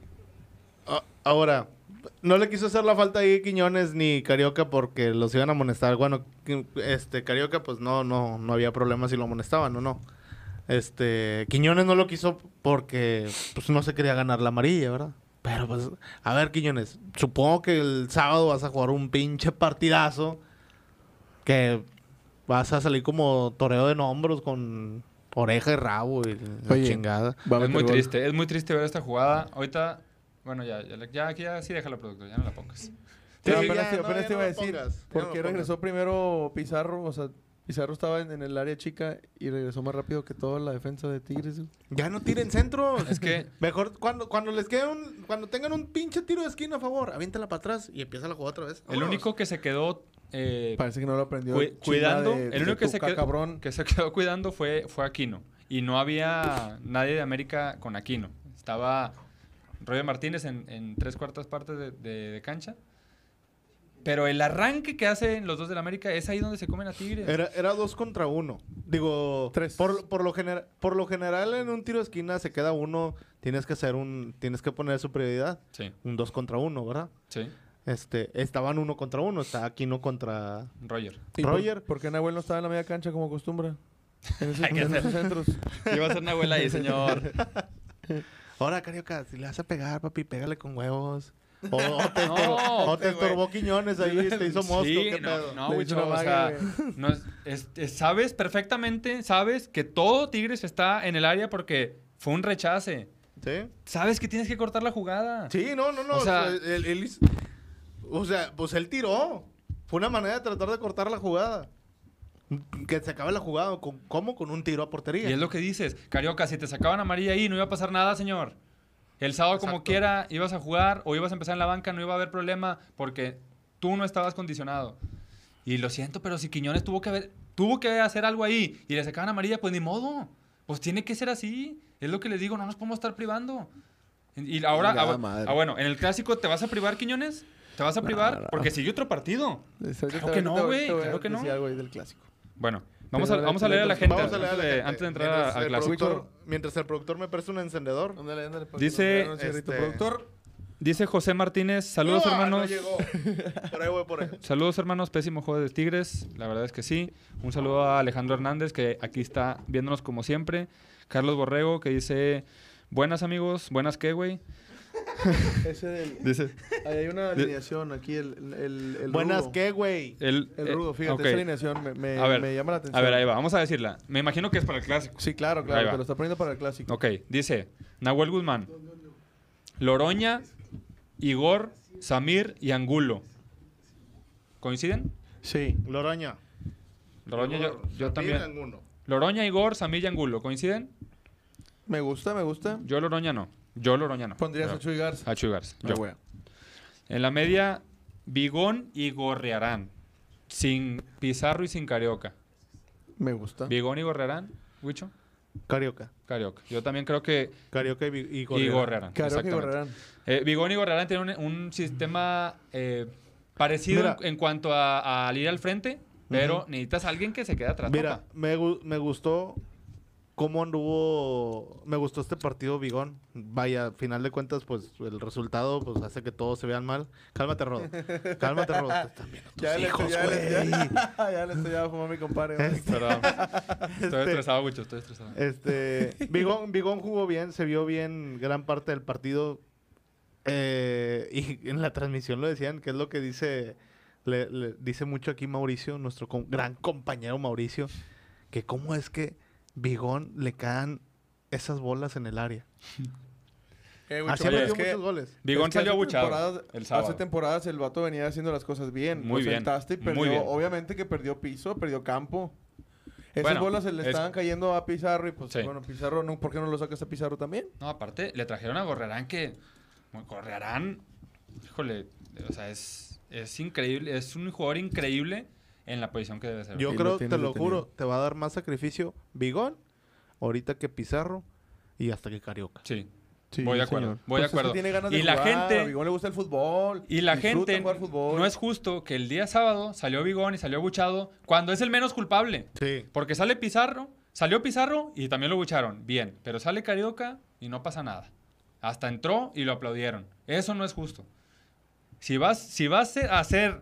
Ah, Ahora, no le quiso hacer la falta ahí Quiñones ni Carioca porque los iban a amonestar. Bueno, este Carioca pues no no no había problema si lo amonestaban o no. Este, Quiñones no lo quiso porque pues no se quería ganar la amarilla, ¿verdad? Pero pues, a ver, Quiñones, supongo que el sábado vas a jugar un pinche partidazo que vas a salir como toreo de nombros con oreja y rabo y la Oye, chingada. Va a es muy gol. triste, es muy triste ver esta jugada. Ahorita, bueno, ya, ya, ya, aquí ya sí déjala, productor, ya no la pongas. Sí, Pero ya, apenas, no, te iba a decir, pongas, ya ¿por no qué lo regresó primero Pizarro? O sea, Pizarro estaba en, en el área chica y regresó más rápido que toda la defensa de Tigres. güey. Ya no tiren centros. Es que Mejor cuando, cuando les quede un, cuando tengan un pinche tiro de esquina a favor, aviéntala para atrás y empieza la jugada otra vez. el único que se quedó eh, Parece que no lo aprendió. Cuidando, de- el único que se, quedó, cabrón. que se quedó cuidando fue, fue Aquino. Y no había nadie de América con Aquino. Estaba Roger Martínez en, en tres cuartas partes de, de- de cancha. Pero el arranque que hacen los dos del América es ahí donde se comen a Tigres. Era, era dos contra uno. Digo, Tres. Por, por, lo gener- por lo general en un tiro de esquina se queda uno, tienes que hacer un, tienes que poner su prioridad. Sí, Un dos contra uno, ¿verdad? sí. Este, estaban uno contra uno, está Aquino contra... Roger. ¿Y por- Roger. ¿Por qué Nahuel no estaba en la media cancha como acostumbra? En esos, Hay que en esos hacer- centros. Iba a ser una abuela ahí, señor. Ahora, Carioca, si le vas a pegar, papi, pégale con huevos. O, o te, No, o te estorbó Quiñones ahí, te hizo mosco, Sí, ¿qué no, pedo? no, güey, o sea, no es- es- es- sabes perfectamente, sabes que todo Tigres está en el área porque fue un rechace. ¿Sí? Sabes que tienes que cortar la jugada. Sí, no, no, no. O sea- sea, él, él hizo- o sea, pues él tiró. Fue una manera de tratar de cortar la jugada. Que se acabe la jugada. ¿Con- ¿Cómo? Con un tiro a portería. Y es lo que dices. Carioca, si te sacaban amarilla ahí, no iba a pasar nada, señor. El sábado, como quiera, ibas a jugar o ibas a empezar en la banca, no iba a haber problema porque tú no estabas condicionado. Y lo siento, pero si Quiñones tuvo que, haber, tuvo que hacer algo ahí y le sacaban amarilla, pues ni modo. Pues tiene que ser así. Es lo que les digo, no nos podemos estar privando. Y ahora, ah, ah, bueno, en el clásico, ¿te vas a privar, Quiñones? ¿Te vas a privar? no. Porque sigue otro partido. Claro que no, güey, claro que no. decir algo ahí del clásico. Bueno, vamos a, vamos a leer a la gente, Vamos a leer a la antes, de, gente. antes de entrar Mientras al clásico. mientras el productor me presta un encendedor. Ándale, ándale. pues, Dice, un este- Productor. Dice José Martínez, saludos No, hermanos. No llegó. Por ahí voy, por ahí. Saludos hermanos, pésimo juego de Tigres, la verdad es que sí. Un saludo a Alejandro Hernández que aquí está viéndonos como siempre. Carlos Borrego que dice, buenas amigos, buenas qué, güey. Ese del... Dice, Ahí hay una alineación aquí, el, el, el Buenas, rudo. ¿qué, güey? el, El eh, rudo, fíjate, esa alineación me, me, A ver, me llama la atención. A ver, ahí va, vamos a decirla. Me imagino que es para el clásico. Sí, claro, claro, te lo está poniendo para el clásico. Ok, dice Nahuel Guzmán, Loroña, Igor, Samir y Angulo. ¿Coinciden? Sí. Loroña. Loroña, yo, yo Samir, también. Angulo. Loroña, Igor, Samir y Angulo. ¿Coinciden? Me gusta, me gusta. Yo Loroña no. Yo Loroña no. Pondrías a Chuy Garza. A Chuy Garza, yo. güey. En la media, Bigón y Gorrearán. Sin Pizarro y sin Carioca. Me gusta. Bigón y Gorrearán, Huicho. Carioca. Carioca. Yo también creo que. Carioca y, y Y Gorriarán. Gorrearán. Carioca y. Gorrerán. Eh, Bigón y Gorrearán tienen un, un sistema eh, parecido Mira. en, en cuanto a, a al ir al frente, pero necesitas a alguien que se quede atrás. Mira, me, me gustó cómo anduvo. Me gustó este partido Bigón. Vaya, al final de cuentas, pues el resultado pues hace que todos se vean mal. Cálmate, Rodo. Cálmate, Rodo. Ya le hijos, estoy, ya le, ya, ya le estoy a fumar a mi compadre. Perdón. Estoy estresado, Huicho, estoy estresado. Este, Bigón, Bigón jugó bien, se vio bien gran parte del partido. Eh, y en la transmisión lo decían, que es lo que dice, le, le dice mucho aquí Mauricio, nuestro com- gran compañero Mauricio, que cómo es que Bigón le caen esas bolas en el área. Eh, Así es metido que- muchos goles. Bigón es que salió hace abuchado temporadas- el sábado. Hace temporadas el vato venía haciendo las cosas bien. Muy bien, sentaste y muy perdió, bien. obviamente que perdió piso, perdió campo. Esas Bueno, bolas se le es- estaban cayendo a Pizarro y pues Sí. bueno, Pizarro, no, ¿por qué no lo sacas a Pizarro también? No, aparte, le trajeron a Gorrerán que. bueno, Gorrerán, híjole, o sea, es, es increíble, es un jugador increíble en la posición que debe ser. Yo Y lo creo, te lo detenido. juro, te va a dar más sacrificio Bigón, ahorita que Pizarro y hasta que Carioca. Sí. Sí, Voy de acuerdo, señor. voy de Pues acuerdo. tiene ganas de Y la jugar, gente- a Bigón le gusta el fútbol. Y la gente, jugar fútbol. no es justo que el día sábado salió Bigón y salió Buchado cuando es el menos culpable. Sí. Porque sale Pizarro, salió Pizarro y también lo bucharon. Bien, pero sale Carioca y no pasa nada. Hasta entró y lo aplaudieron. Eso no es justo. Si vas, si vas a hacer,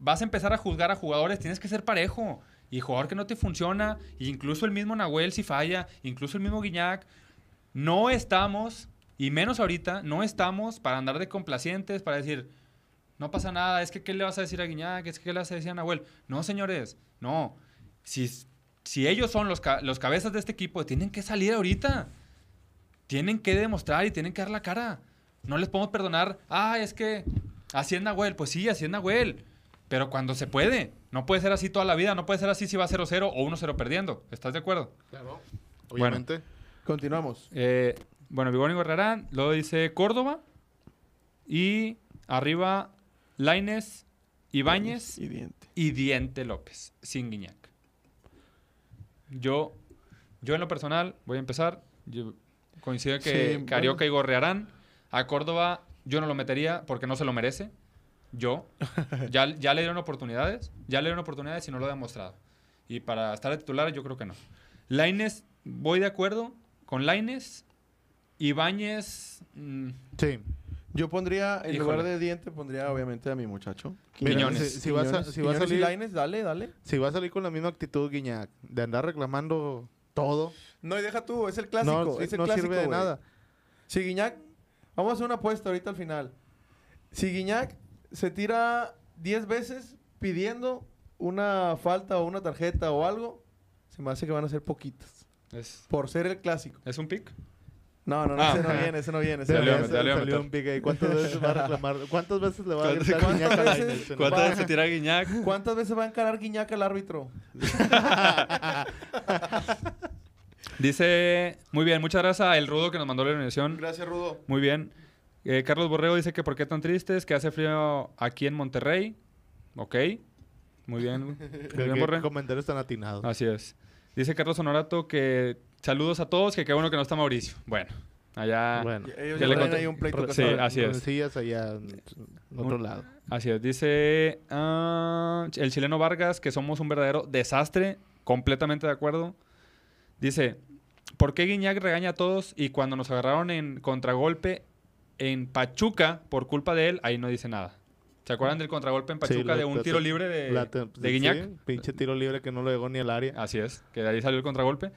vas a empezar a juzgar a jugadores, tienes que ser parejo. Y jugador que no te funciona, e incluso el mismo Nahuel si falla, incluso el mismo Guiñac, no estamos, y menos ahorita, no estamos para andar de complacientes, para decir, no pasa nada, es que ¿qué le vas a decir a Guiñac? Es que ¿qué le vas a decir a Nahuel? No, señores, no. Si, si ellos son los, los cabezas de este equipo, tienen que salir ahorita. Tienen que demostrar y tienen que dar la cara. No les podemos perdonar, ah, es que así es Nahuel. Pues sí, así es Nahuel. Pero cuando se puede. No puede ser así toda la vida. No puede ser así si va 0-0 o 1-0 perdiendo. ¿Estás de acuerdo? Claro. Obviamente. Continuamos. Eh, bueno, Bigón y Gorrarán. Luego dice Córdoba. Y arriba, Laines, Ibáñez Y diente. y Diente López, sin Guiñac. Yo, yo en lo personal, voy a empezar. Yo coincido que Sí, Carioca bueno. y Gorrearán. A Córdoba yo no lo metería porque no se lo merece. Yo. ya, ya le dieron oportunidades. Ya le dieron oportunidades y no lo ha demostrado. Y para estar de titular yo creo que no. Laines, voy de acuerdo con Laines. Ibáñez... mm, Sí. Yo pondría, en Híjole. lugar de diente, pondría obviamente a mi muchacho. Quiñones. si, si vas a, si va a salir, Lainez, dale, dale. si va a salir con la misma actitud Guiñac, de andar reclamando todo, No, y deja tú, es el clásico. no, es el no clásico, sirve de nada. Si Guiñac, vamos a hacer una apuesta ahorita al final. Si Guiñac se tira 10 veces pidiendo una falta o una tarjeta o algo, se me hace que van a ser poquitas. es, Por ser el clásico. ¿Es un pick? No, no, no, Ah. ese no viene, ese no viene. ese Salió, salió meter. un pique ahí. ¿Cuántas veces va a reclamar? ¿Cuántas veces le va a ¿Cuántas- gritar Guiñac a veces-? ¿Cuántas ¿Cuántas Va. veces se tira Guiñac? ¿Cuántas veces va a encarar Guiñac al árbitro? Dice, muy bien, muchas gracias a El Rudo que nos mandó la organización. Gracias, Rudo. Muy bien. Eh, Carlos Borrego dice que por qué tan tristes, que hace frío aquí en Monterrey. Ok. Muy bien. Muy ¿Qué, bien, qué Borre. comentarios tan atinados? Así es. Dice Carlos Honorato que saludos a todos, que qué bueno que no está Mauricio. Bueno, allá... bueno. Ya le conté- ahí un pleito Sí, así es. Allá en otro Un- lado. Así es. Dice ah, el chileno Vargas que somos un verdadero desastre. Completamente de acuerdo. Dice, ¿por qué Guiñac regaña a todos y cuando nos agarraron en contragolpe en Pachuca por culpa de él, ahí no dice nada? ¿Se acuerdan del contragolpe en Pachuca de un la- tiro libre de, La de sí, Guiñac? pinche tiro libre que no lo llegó ni al área. Así es, que de ahí salió el contragolpe.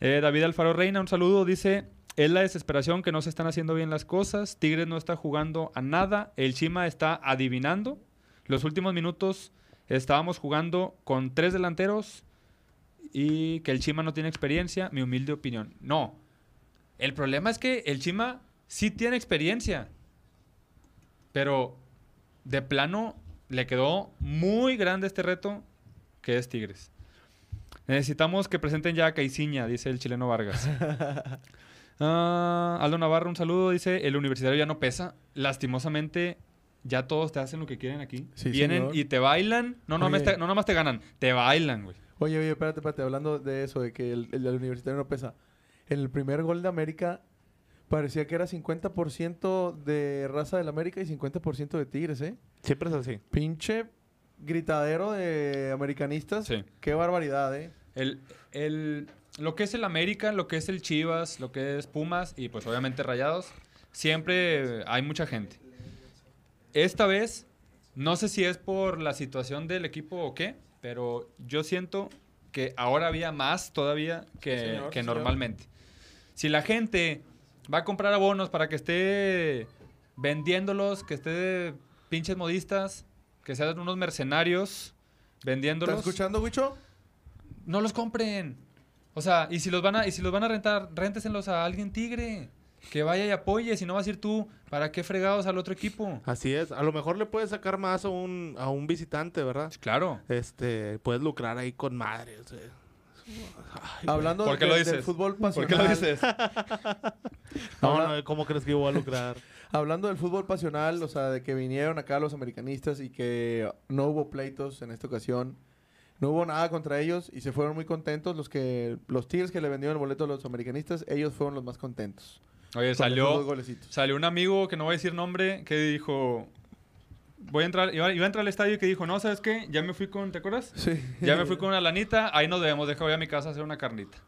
Eh, David Alfaro Reina, un saludo. Dice, es la desesperación que no se están haciendo bien las cosas. Tigres no está jugando a nada. El Chima está adivinando. Los últimos minutos estábamos jugando con tres delanteros y que el Chima no tiene experiencia. Mi humilde opinión. No. El problema es que el Chima sí tiene experiencia. Pero de plano le quedó muy grande este reto que es Tigres. Necesitamos que presenten ya a Caiciña, dice el chileno Vargas. Ah, Aldo Navarro, un saludo, dice, el universitario ya no pesa. Lastimosamente, ya todos te hacen lo que quieren aquí. Sí, Vienen señor. y te bailan. No, Oye. te, no nomás te ganan, te bailan, güey. Oye, oye, espérate, espérate. Hablando de eso, de que el, el del universitario no pesa. En el primer gol de América parecía que era 50% de raza del América y 50% de Tigres, ¿eh? Siempre es así. Pinche gritadero de americanistas. Sí. Qué barbaridad, ¿eh? El, el- lo que es el América, lo que es el Chivas, lo que es Pumas y pues obviamente Rayados, siempre hay mucha gente. Esta vez, no sé si es por la situación del equipo o qué, pero yo siento que ahora había más todavía que, Sí, señor, que sí, señor. normalmente. Si la gente va a comprar abonos para que esté vendiéndolos, que esté pinches modistas, que sean unos mercenarios vendiéndolos ¿Estás escuchando, Wicho? no los compren. O sea, y si los van a, y si los van a rentar, réntesenlos a alguien tigre. que vaya y apoye. Si no vas a ir tú, ¿para qué fregados al otro equipo? Así es. A lo mejor le puedes sacar más a un, a un visitante, ¿verdad? Claro. Este, puedes lucrar ahí con madres. eh. Ay, güey. Hablando ¿Por qué de- lo del fútbol ¿Por pasional. qué lo dices? No, Habla- no, ¿cómo crees que yo voy a lucrar? Hablando del fútbol pasional, o sea, de que vinieron acá los americanistas y que no hubo pleitos en esta ocasión. No hubo nada contra ellos y se fueron muy contentos. Los que los Tigres que le vendieron el boleto a los americanistas, ellos fueron los más contentos. Oye, salió, salió un amigo que no voy a decir nombre que dijo... Voy a entrar, iba, iba a entrar al estadio y que dijo, no, ¿sabes qué? Ya me fui con, ¿te acuerdas? Sí. Ya me fui con una lanita, ahí nos vemos, deja voy a mi casa a hacer una carnita.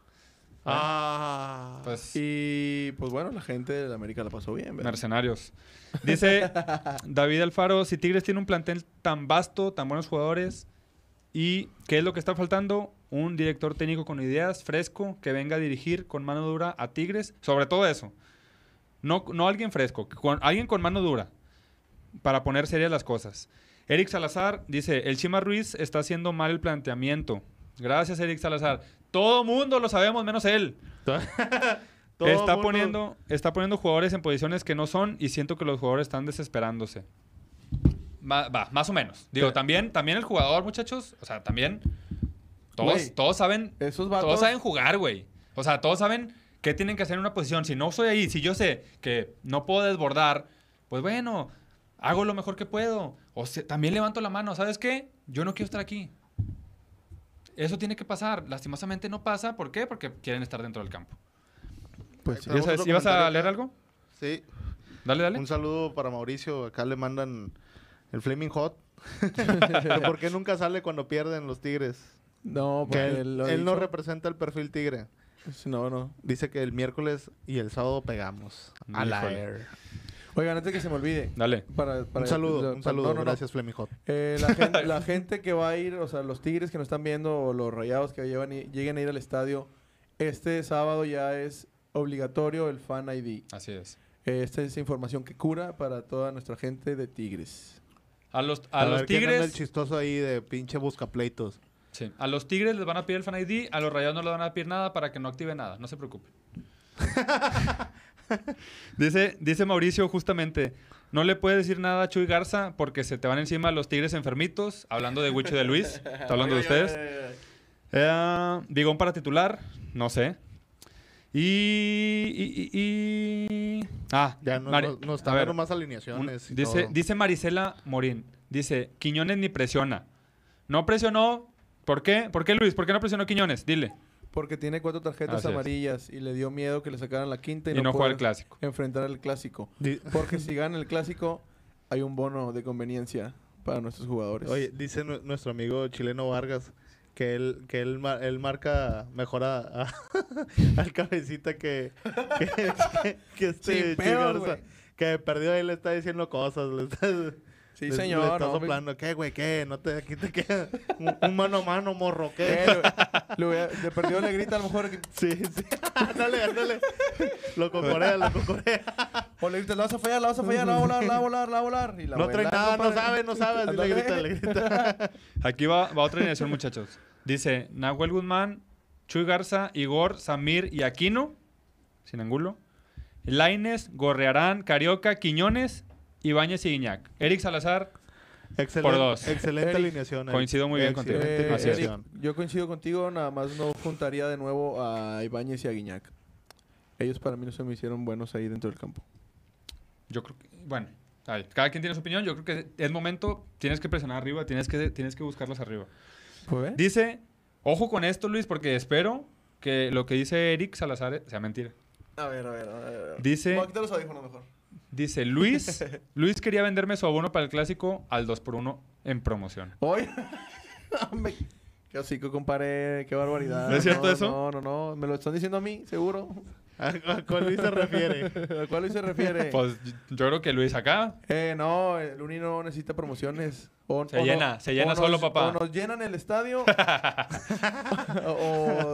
Ah. Pues, Y pues bueno, la gente de América la pasó bien, ¿verdad? mercenarios. Dice David Alfaro, si Tigres tiene un plantel tan vasto, tan buenos jugadores, ¿y qué es lo que está faltando? Un director técnico con ideas, fresco, que venga a dirigir con mano dura a Tigres. Sobre todo eso. No, no alguien fresco, con, alguien con mano dura, para poner serias las cosas. Eric Salazar dice, el Chima Ruiz está haciendo mal el planteamiento. Gracias, Eric Salazar. Todo mundo lo sabemos, menos él. Todo está, mundo- poniendo, está poniendo jugadores en posiciones que no son y siento que los jugadores están desesperándose. Va, va, más o menos. Digo, Sí. también, también el jugador, muchachos, o sea, también todos, todos saben, Esos vatos... todos saben jugar, güey. O sea, todos saben qué tienen que hacer en una posición. Si no soy ahí, si yo sé que no puedo desbordar, pues bueno, hago lo mejor que puedo. O sea, también levanto la mano, ¿sabes qué? Yo no quiero estar aquí. Eso tiene que pasar. Lastimosamente no pasa. ¿Por qué? Porque quieren estar dentro del campo. Pues sí. ¿Ibas a, leer algo? Sí. Dale, dale. Un saludo para Mauricio. Acá le mandan el Flaming Hot. ¿Por qué nunca sale cuando pierden los Tigres? No, Que porque él, lo él no representa el perfil Tigre. No, no. Dice que el miércoles y el sábado pegamos. A la air. Oigan, antes que se me olvide. Dale. Para, para- Un saludo, para- un saludo. no, no, no. Gracias, Flaming Hot. Eh, la, gente, la gente que va a ir, o sea, los Tigres que nos están viendo o los Rayados que llevan y- lleguen a ir al estadio, este sábado ya es obligatorio el Fan ID. Así es. Eh, Esta es información que cura para toda nuestra gente de Tigres. A los, a los ver, ¿quién anda el Tigres. chistoso ahí de pinche buscapleitos. Sí. A los Tigres les van a pedir el fan ID, a los Rayados no les van a pedir nada para que no active nada. No se preocupen. dice, dice Mauricio justamente, no le puedes decir nada a Chuy Garza porque se te van encima los Tigres enfermitos. Hablando de Wicho y de Luis. Está hablando de ustedes. Eh, Bigón para titular, no sé. Y, y- y- y- Ah, Ya no, Mari- no- nos a están ver, dando más alineaciones. dice, todo. dice Marisela Morín, dice, Quiñones ni presiona. No presionó. ¿Por qué? ¿Por qué Luis? ¿Por qué no presionó Quiñones? Dile. Porque tiene cuatro tarjetas Así es. amarillas y le dio miedo que le sacaran la quinta y, Y no juega el clásico. enfrentar el clásico. Di- Porque si gana el clásico, hay un bono de conveniencia para nuestros jugadores. Oye, dice nu- nuestro amigo chileno Vargas que él, que él, ma- él marca mejor a, a- al cabecita que, que, que, que este Garza, que perdió ahí le está diciendo cosas. Le está, sí, le- señor. Le está no, soplando. ¿Qué, güey? ¿Qué? No te, aquí te queda un, un mano a mano, morro. ¿Qué? Eh, le- perdido le grita a lo mejor Sí, sí. ándale, ándale. Lo cocorea, lo cocorea. o le grita, la vas a fallar, la vas a fallar, la va a volar, la va a volar, la va a volar. Y la No trae nada, no sabe, no sabe. Así le grita, le grita. Aquí va, va otra alineación, muchachos. Dice Nahuel Guzmán, Chuy Garza, Igor, Samir y Aquino, sin angulo. Laines, Gorrearán, Carioca, Quiñones, Ibáñez y Guiñac. Eric Salazar, Excelente, Por dos. excelente Eric, alineación. Eric. coincido muy bien contigo. Eh, Así es. Eric, alineación. yo coincido contigo, nada más no juntaría de nuevo a Ibáñez y a Guiñac. Ellos para mí no se me hicieron buenos ahí dentro del campo. yo creo que, bueno, a ver, cada quien tiene su opinión. Yo creo que es momento, tienes que presionar arriba, tienes que, tienes que buscarlos arriba. Pues, Dice, ojo con esto, Luis, porque espero que lo que dice Eric Salazar sea mentira. A ver, a ver, a ver. a ver. Dice- Voy a quitar los audífonos mejor. Dice, Luis, Luis quería venderme su abono para el clásico al 2x1 en promoción. Hoy. Qué hosico, compadre. Qué barbaridad. ¿No es cierto No, eso? No, no, no. Me lo están diciendo a mí, seguro. ¿A a cuál Luis se refiere? ¿A cuál Luis se refiere? Pues yo creo que Luis acá Eh, no, el Uni no necesita promociones. O, Se o llena, se llena solo, nos- papá. O nos llenan el estadio. o,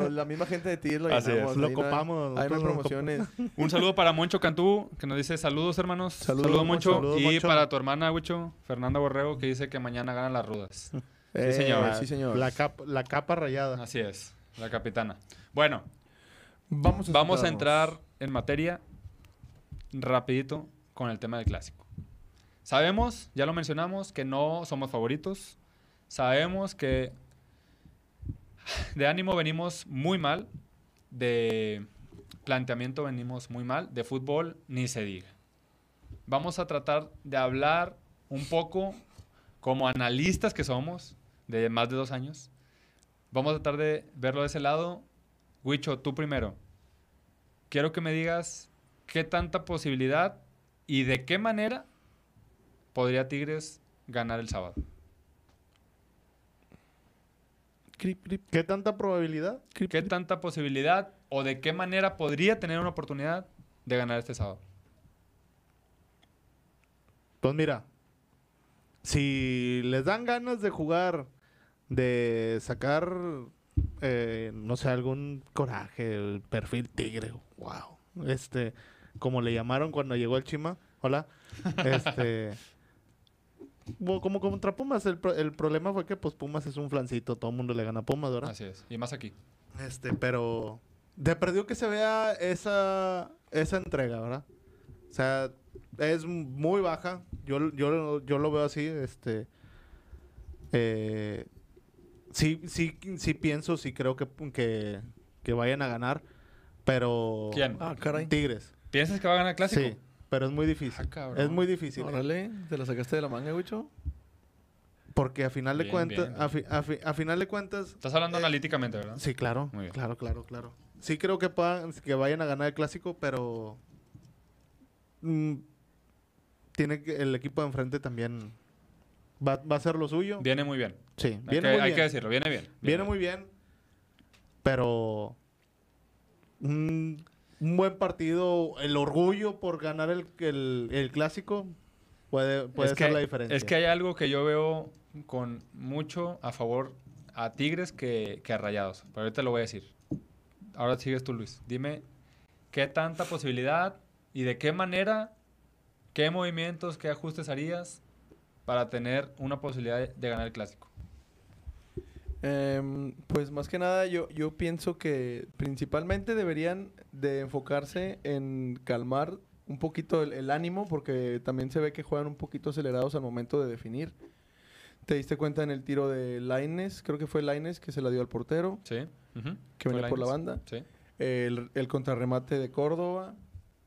o la misma gente de Tigres lo Así llenamos. es. Lo Ahí copamos, no hay lo promociones. Un saludo para Moncho Cantú, que nos dice saludos, hermanos. Saludos, Saludos, Moncho. Y Moncho. para tu hermana, Wicho, Fernanda Borrego, que dice que mañana ganan las rudas. Eh, señor. Sí, señor. La, capa, la capa rayada. Así es, la capitana. Bueno, Vamos a, vamos a entrar en materia. rapidito con el tema del clásico. Sabemos, ya lo mencionamos, que no somos favoritos. Sabemos que de ánimo venimos muy mal. De planteamiento venimos muy mal. De fútbol ni se diga. Vamos a tratar de hablar un poco como analistas que somos de más de dos años. Vamos a tratar de verlo de ese lado. Huicho, tú primero. Quiero que me digas qué tanta posibilidad y de qué manera podría Tigres ganar el sábado. ¿Qué tanta probabilidad? ¿Qué tanta posibilidad o de qué manera podría tener una oportunidad de ganar este sábado? Pues mira, si les dan ganas de jugar, de sacar, eh, no sé, algún coraje, el perfil tigre, wow. Este, como le llamaron cuando llegó el Chima, hola. Este, como contra Pumas, el, pro- el problema fue que pues Pumas es un flancito, todo el mundo le gana a Pumas, ¿verdad? Así es. Y más aquí. Este, pero de perdió que se vea esa, esa entrega, ¿verdad? O sea, es muy baja. Yo, yo, yo lo veo así, este. eh, sí, sí, sí pienso, sí creo que, que, que vayan a ganar. Pero. ¿Quién? Ah, caray. Tigres. ¿Piensas que va a ganar el clásico? Sí, pero es muy difícil. Ah, cabrón. es muy difícil. Órale, ¿te la sacaste de la manga, Wicho? Porque a final de Bien, cuentas, bien. a, fi- a fi- a final de cuentas, Estás hablando Eh, analíticamente, ¿verdad? Sí, claro. Muy bien. Claro, claro, claro. Sí creo que puedan, que vayan a ganar el clásico, pero mm, tiene que el equipo de enfrente también va, va a hacer lo suyo. Viene muy bien. Sí, Hay, viene que, muy hay bien. que decirlo, viene bien. viene muy bien, pero un, un buen partido, el orgullo por ganar el, el, el clásico puede, puede ser que, la diferencia. Es que hay algo que yo veo con mucho a favor a Tigres que, que a Rayados. Pero ahorita lo voy a decir. Ahora sigues tú, Luis. Dime qué tanta posibilidad y de qué manera, qué movimientos, qué ajustes harías para tener una posibilidad de ganar el clásico. Em, pues más que nada yo, yo pienso que principalmente deberían de enfocarse en calmar un poquito el, el ánimo porque también se ve que juegan un poquito acelerados al momento de definir. Te diste cuenta en el tiro de Laines, creo que fue Laines que se la dio al portero, ¿Sí? Que ¿Fue venía por la banda. Sí. El, el contrarremate de Córdoba,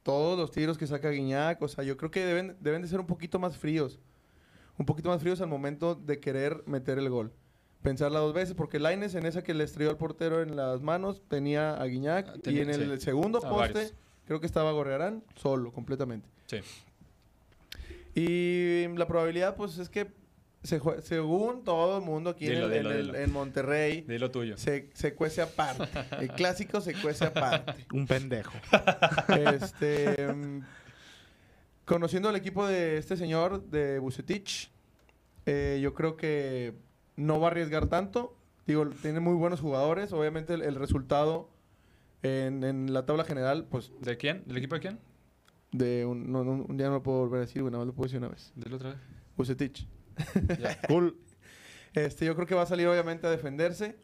todos los tiros que saca Guiñac, o sea, yo creo que deben, deben de ser un poquito más fríos. Un poquito más fríos al momento de querer meter el gol. Pensarla dos veces, porque Laines en esa que le estrelló al portero en las manos tenía a Guiñac Ah, y en el sí. segundo poste varios. creo que estaba Gorrearán solo, completamente. Sí. Y la probabilidad, pues es que se según todo el mundo aquí en Dilo, el- en, dilo, el- dilo. en Monterrey, Dilo tuyo. se, se cuece aparte. El clásico se cuece aparte. un pendejo. Este, conociendo al equipo de este señor, de Bucetich, eh, yo creo que no va a arriesgar tanto. Digo, tiene muy buenos jugadores. Obviamente el, el resultado en, en la tabla general, pues ¿De quién? ¿Del equipo de quién? de un, no, no, un día no lo puedo volver a decir, güey, nada más lo puedo decir una vez. Dilo otra vez. Bucetich. Cool. Este, yo creo que va a salir obviamente a defenderse,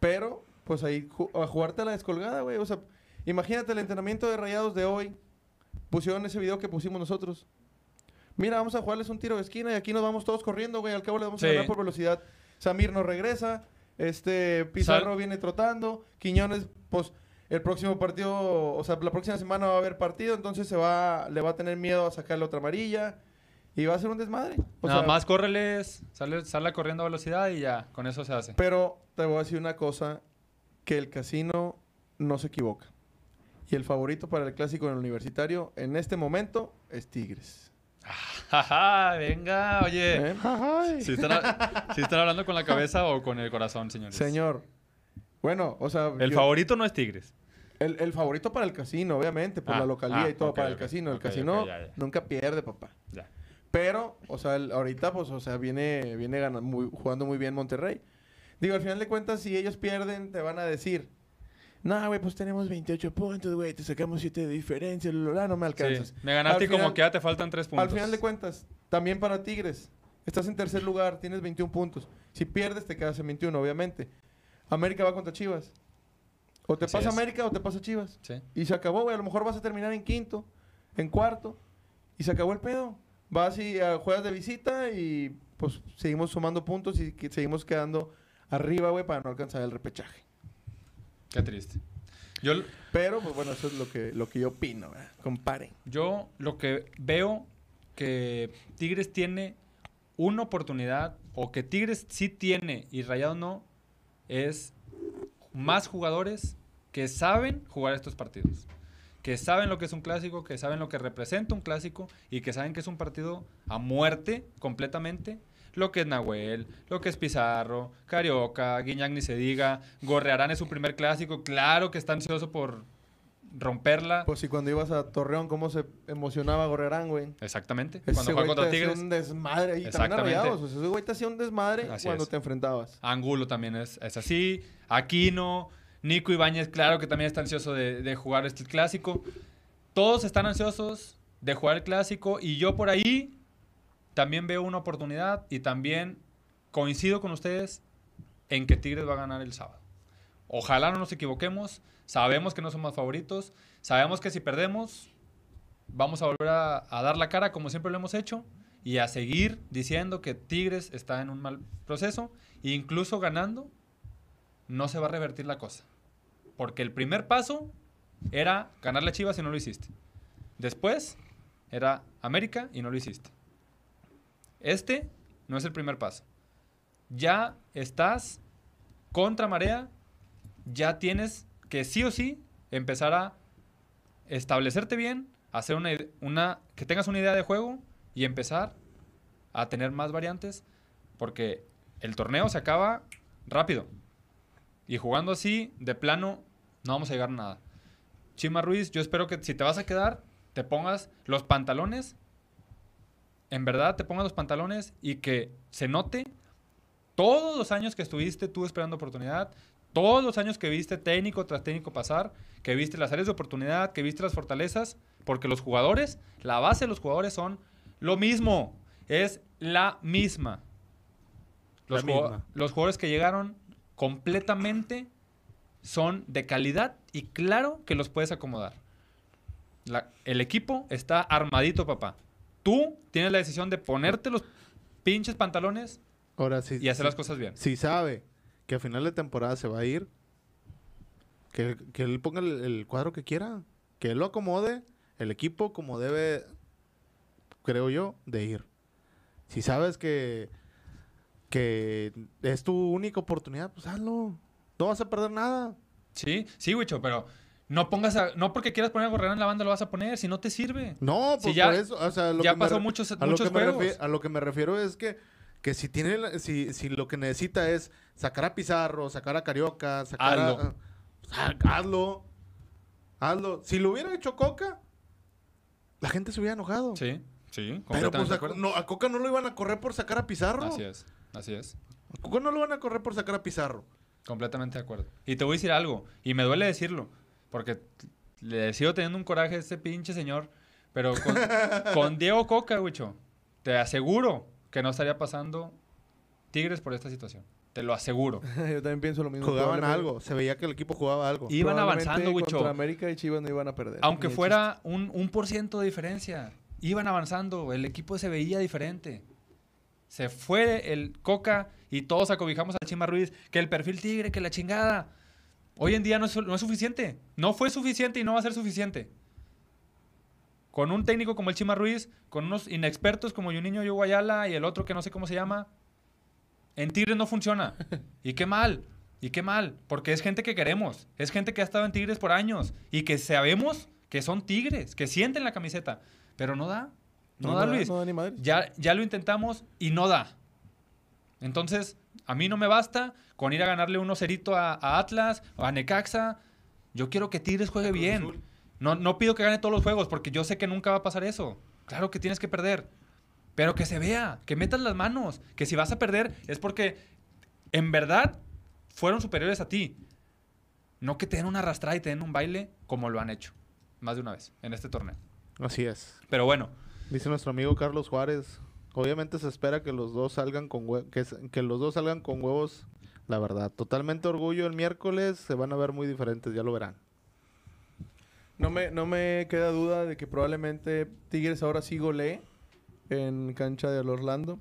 pero pues ahí ju- a jugarte a la descolgada, güey. O sea, imagínate el entrenamiento de Rayados de hoy. Pusieron ese video que pusimos nosotros. Mira, vamos a jugarles un tiro de esquina y aquí nos vamos todos corriendo, güey. Al cabo le vamos a Sí. ganar por velocidad. Samir nos regresa, este Pizarro Sal- viene trotando, Quiñones, pues el próximo partido, o sea, la próxima semana va a haber partido, entonces se va, le va a tener miedo a sacarle otra amarilla y va a ser un desmadre. O Nada sea, más córreles, sale, sale corriendo a velocidad y ya, con eso se hace. Pero te voy a decir una cosa, que el casino no se equivoca. Y el favorito para el clásico en el universitario en este momento es Tigres. Jaja, venga, oye. ¿Eh? Si están, hablando con la cabeza o con el corazón, señores. Señor. Bueno, o sea, El yo- favorito no es Tigres. el, el favorito para el casino, obviamente, por Ah, la localía ah, y todo para el casino. El casino ok, ya, ya. nunca pierde, papá. Ya. Pero, o sea, el- ahorita, pues, o sea, viene, viene ganando muy- jugando muy bien Monterrey. Digo, al final de cuentas, si ellos pierden, te van a decir, no, güey, pues tenemos 28 puntos, güey, te sacamos 7 de diferencia, lo, lo, no me alcanzas. Sí, Me ganaste y como que ya te faltan tres puntos. Al final de cuentas, también para Tigres, estás en tercer lugar, tienes 21 puntos. Si pierdes, te quedas en 21, obviamente. América va contra Chivas. O te Así pasa es. América o te pasa Chivas. Sí. Y se acabó, güey. A lo mejor vas a terminar en quinto. en cuarto y se acabó el pedo. Vas y ah, juegas de visita y pues seguimos sumando puntos y que- seguimos quedando arriba, güey, para no alcanzar el repechaje. Qué triste. Yo, Pero, pues bueno, eso es lo que, lo que yo opino, ¿verdad? Comparen. yo lo que veo que Tigres tiene una oportunidad, o que Tigres sí tiene y Rayado no, es más jugadores que saben jugar estos partidos. Que saben lo que es un clásico, que saben lo que representa un clásico y que saben que es un partido a muerte completamente. Lo que es Nahuel, lo que es Pizarro, Carioca, Guiñac ni se diga, Gorrearán es su primer clásico, claro que está ansioso por romperla. Pues si cuando ibas a Torreón, cómo se emocionaba Gorrerán, güey. Exactamente. Ese Cuando juega güey contra te hacía Tigres. un desmadre. Y Exactamente. Ese güey te hacía un desmadre Así cuando es. te enfrentabas. Angulo también es, es así. Aquino, Nico Ibáñez, claro que también está ansioso de, de jugar este clásico. Todos están ansiosos de jugar el clásico y yo por ahí también veo una oportunidad y también coincido con ustedes en que Tigres va a ganar el sábado. Ojalá no nos equivoquemos. Sabemos que no somos favoritos. Sabemos que si perdemos, vamos a volver a, dar la cara como siempre lo hemos hecho y a seguir diciendo que Tigres está en un mal proceso. E incluso ganando, no se va a revertir la cosa. Porque el primer paso era ganarle a Chivas y no lo hiciste. Después era América y no lo hiciste. Este no es el primer paso. Ya estás contra marea, ya tienes que sí o sí empezar a establecerte bien, hacer una, que tengas una idea de juego y empezar a tener más variantes, porque el torneo se acaba rápido. Y jugando así, de plano, no vamos a llegar a nada. Chima Ruiz, yo espero que si te vas a quedar, te pongas los pantalones. En verdad, te pongas los pantalones y que se note todos los años que estuviste tú esperando oportunidad, todos los años que viste técnico tras técnico pasar, que viste las áreas de oportunidad, que viste las fortalezas, porque los jugadores, la base de los jugadores son lo mismo, es la misma. Los, La jugua- misma. los jugadores que llegaron completamente son de calidad y claro que los puedes acomodar. La- el equipo está armadito, papá. Tú tienes la decisión de ponerte los pinches pantalones Ahora sí. y hacer las cosas bien. Si sabe que a final de temporada se va a ir, que, que él ponga el, el cuadro que quiera. Que él lo acomode, el equipo como debe, creo yo, de ir. Si sabes que, que es tu única oportunidad, pues hazlo. No vas a perder nada. Sí, sí, Wicho, pero no pongas a- no porque quieras poner a Gorrera en la banda lo vas a poner, si no te sirve. No, pues ya- por eso. O sea, lo ya que me pasó muchos- a lo muchos que me juegos. refi- a lo que me refiero es que, que si tiene si, si lo que necesita es sacar a Pizarro, sacar a Carioca, sacar Hazlo. a. sa- hazlo. Hazlo. Si lo hubiera hecho Coca, la gente se hubiera enojado. Sí, sí, Pero pues a, no, a Coca no lo iban a correr por sacar a Pizarro. Así es, así es. A Coca no lo van a correr por sacar a Pizarro. Completamente de acuerdo. Y te voy a decir algo, y me duele decirlo, porque le sigo teniendo un coraje a este pinche señor, pero con, con Diego Coca, Wicho, te aseguro que no estaría pasando Tigres por esta situación. Te lo aseguro. Yo también pienso lo mismo. Jugaban algo. Se veía que el equipo jugaba algo. Iban avanzando, Wicho. Contra América y Chivas no iban a perder. Aunque fuera un, un por ciento de diferencia, iban avanzando, el equipo se veía diferente. Se fue el Coca y todos acobijamos a Chima Ruiz, que el perfil tigre, que la chingada. Hoy en día no es, no es suficiente. No fue suficiente y no va a ser suficiente. Con un técnico como el Chima Ruiz, con unos inexpertos como Juninho Yo Guayala y el otro que no sé cómo se llama, en Tigres no funciona. Y qué mal, y qué mal, porque es gente que queremos, es gente que ha estado en Tigres por años y que sabemos que son Tigres, que sienten la camiseta, pero no da, no, da Luis. No da ni madre. Ya, ya lo intentamos y no da. Entonces, a mí no me basta con ir a ganarle un cerito a, a Atlas o a Necaxa. Yo quiero que Tigres juegue bien. No, no pido que gane todos los juegos porque yo sé que nunca va a pasar eso. Claro que tienes que perder. Pero que se vea, que metas las manos. Que si vas a perder es porque en verdad fueron superiores a ti. No que te den una arrastrada y te den un baile como lo han hecho. Más de una vez en este torneo. Así es. Pero bueno, Dice nuestro amigo Carlos Juárez. Obviamente se espera que los dos salgan con que, los dos salgan con huevos. La verdad, totalmente orgullo el miércoles. Se van a ver muy diferentes, ya lo verán. No me, no me queda duda de que probablemente Tigres ahora sí golee en cancha del Orlando.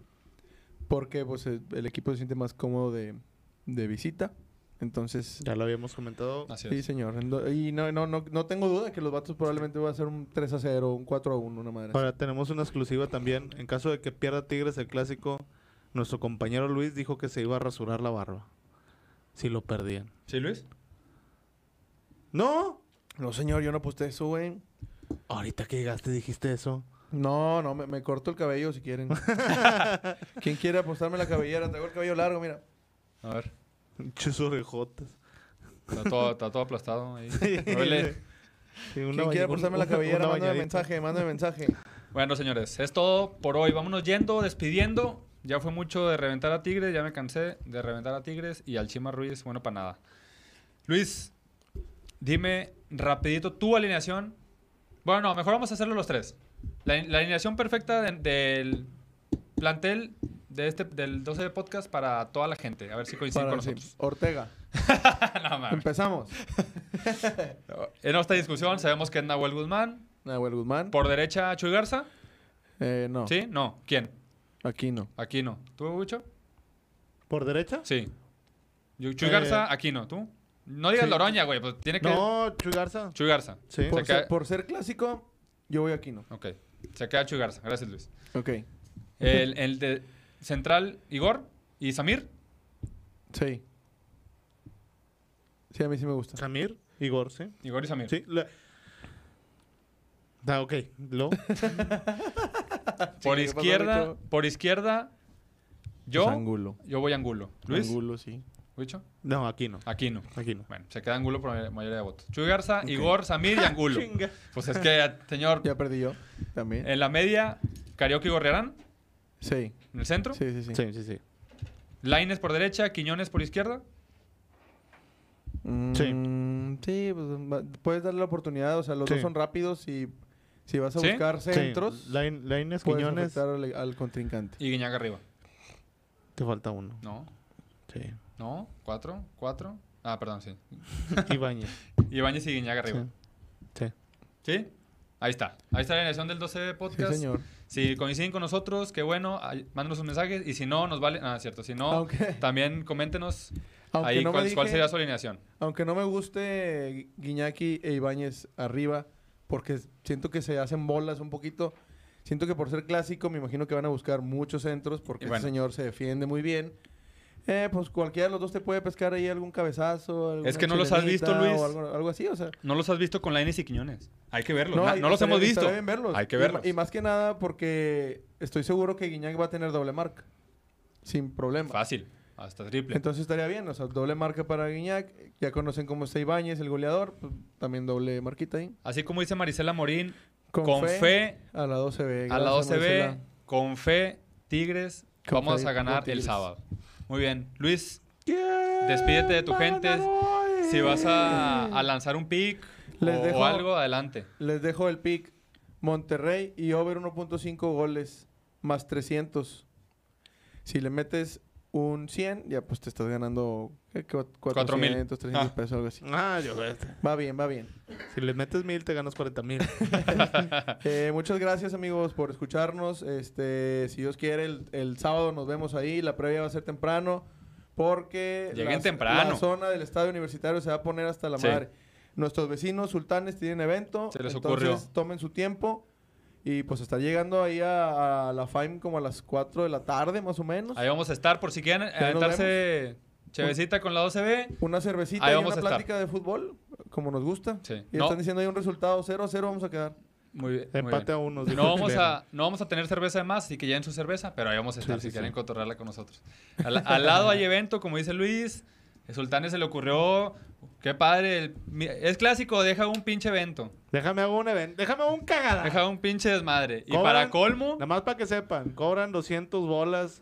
Porque pues el equipo se siente más cómodo de, de visita. Entonces, Ya lo habíamos comentado. Así sí, es. señor. Endo- Y no, no, no, no tengo duda que los vatos probablemente va a ser un 3 a 0, un 4 a 1, una madre. así. Ahora tenemos una exclusiva también. En caso de que pierda Tigres el clásico, nuestro compañero Luis dijo que se iba a rasurar la barba. Si lo perdían. ¿Sí, Luis? ¡No! No, señor, yo no puse eso, güey. Ahorita que llegaste dijiste eso. No, no, me, me corto el cabello si quieren. ¿Quién quiere apostarme la cabellera? Traigo el cabello largo, mira. A ver. Muchas orejotas. Está todo, está todo aplastado ahí. Sí, una ¿Quién baña- quiere apostarme un- la cabellera? Mándame mensaje, mándame mensaje. Bueno, señores, es todo por hoy. Vámonos yendo, despidiendo. Ya fue mucho de reventar a Tigres, ya me cansé de reventar a Tigres y al Chima Ruiz, bueno, para nada. Luis, dime rapidito tu alineación. Bueno, no, mejor vamos a hacerlo los tres. La, la alineación perfecta de- del plantel de este, del 12 de podcast para toda la gente. A ver si coinciden Para, con nosotros. Ortega. no, mames. Empezamos. En esta discusión sabemos que es Nahuel Guzmán. Nahuel Guzmán. Por derecha, Chuy Garza. Eh, no, ¿Sí? No. ¿Quién? aquí no. Aquí no. ¿Tú, Bucho? ¿Por derecha? Sí. Chuy Eh, Garza, aquí no. ¿Tú? No digas sí. Loroña, güey. Pues tiene que... No, Chuy Garza. Chuy Garza. Sí. Se Por, queda- ser, por ser clásico, yo voy aquí no. Ok. Se queda Chuy Garza. Gracias, Luis. Ok. El, el de central, Igor y Samir. Sí. Sí, a mí sí me gusta. Samir, Igor, ¿sí? Igor y Samir. Sí. la- Ah, ok. Lo. Por Sí, ¿qué pasó, izquierda, por izquierda, yo, Pues Angulo. yo voy a Angulo. Luis, Angulo, sí. Lucho, No, aquí no. aquí no. Aquí no. Bueno, se queda Angulo por mayoría- mayoría de votos. Chuy Garza, Igor, Samir y Angulo. Chinga. pues es que, señor, Ya perdí yo. También. en la media, Carioca y Gorriarán. Sí. En el centro. Sí, sí, sí. Sí, sí, sí. Laines por derecha, Quiñones por izquierda. Mm, Sí. sí, pues, puedes darle la oportunidad. O sea, los Sí. dos son rápidos y si vas a ¿Sí? buscar centros, Sí. Lain- Lainez, puedes Quiñones. al, al contrincante. Y Guiñaga arriba. Te falta uno. No, Sí. no, cuatro, cuatro. Ah, perdón, sí. Ibáñez. Ibáñez y Guiñaga arriba. Sí. Sí. Ahí está. Ahí está la alineación del 12 de Sí, podcast. señor. Si coinciden con nosotros, qué bueno. Mándenos un mensaje. Y si no, nos vale. Ah, cierto. Si no, Aunque, también coméntenos aunque ahí no cuál, sería su alineación. Aunque no me guste Guiñaki e Ibáñez arriba, porque siento que se hacen bolas un poquito. Siento que por ser clásico, me imagino que van a buscar muchos centros, porque bueno. señor se defiende muy bien. Eh, pues cualquiera de los dos te puede pescar ahí algún cabezazo. Es que no los has visto, Luis. O algo, algo así, o sea. No los has visto con Laines y Quiñones. Hay que verlos. No, hay- no los hemos visto. bien verlos. Hay que verlos. Y, más que nada porque estoy seguro que Guiñac va a tener doble marca. Sin problema. Fácil. Hasta triple. Entonces estaría bien, o sea, doble marca para Guiñac. Ya conocen cómo está Ibáñez, el goleador. pues, también doble marquita ahí. Así como dice Marisela Morín, Con, con, fe, fe, a la 12B. a la Gracias, 12B, Marcela. con fe, Tigres, Con vamos fe, a ganar el sábado. Muy bien. Luis, Despídete de tu gente. si vas a, a lanzar un pick Les o, dejo- o algo, adelante. Les dejo el pick. Monterrey y over 1.5 goles más 300. Si le metes un 100, ya pues te estás ganando ¿qué? Cu- Cuatro mil. 400, 300 Ah. pesos, algo así. Ah, yo Va bien, va bien. Si le metes mil, te ganas 40 mil. Eh, muchas gracias amigos por escucharnos. Este, si Dios quiere, el, el sábado nos vemos ahí. La previa va a ser temprano porque Lleguen la- temprano. la zona del estadio universitario se va a poner hasta la Sí. madre. Nuestros vecinos sultanes tienen evento. Se les entonces ocurrió. tomen su tiempo. Y pues está llegando ahí a, a la FAIM como a las 4 de la tarde, más o menos. Ahí vamos a estar por si quieren nos aventarse chevecita con la 12B. Una cervecita Ahí y vamos una estar. plática de fútbol, como nos gusta. Sí. Y No, están diciendo ahí un resultado 0 a 0 vamos a quedar. muy bien. muy Empate bien. a unos. dijo No vamos, a, no vamos a tener cerveza de más, así que lleven su cerveza, pero ahí vamos a estar Sí, si sí, quieren sí. cotorrearla con nosotros. Al, al lado hay evento, como dice Luis. Sultanes se le ocurrió. Qué padre. el- es clásico, deja un pinche evento. Déjame hago un evento. Déjame un cagada. Deja un pinche desmadre. Y para colmo, Nada más para que sepan, cobran 200 bolas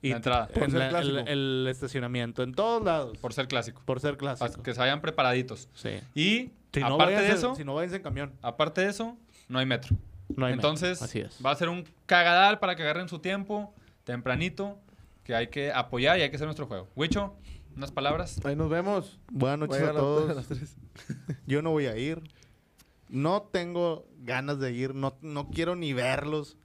y La entrada. Por en ser la- clásico. el, el estacionamiento en todos lados por ser clásico. por ser Para clásico. que se vayan preparaditos. Sí. Y Si no, aparte de eso, si no vayan en camión. aparte de eso, no hay metro. No hay Entonces, metro. así es. va a ser un cagadal para que agarren su tiempo tempranito, que hay que apoyar y hay que hacer nuestro juego. Wicho, unas palabras. Ahí nos vemos. Buenas noches Voy a todos. a las tres. Yo no voy a ir. No tengo ganas de ir, no, no quiero ni verlos.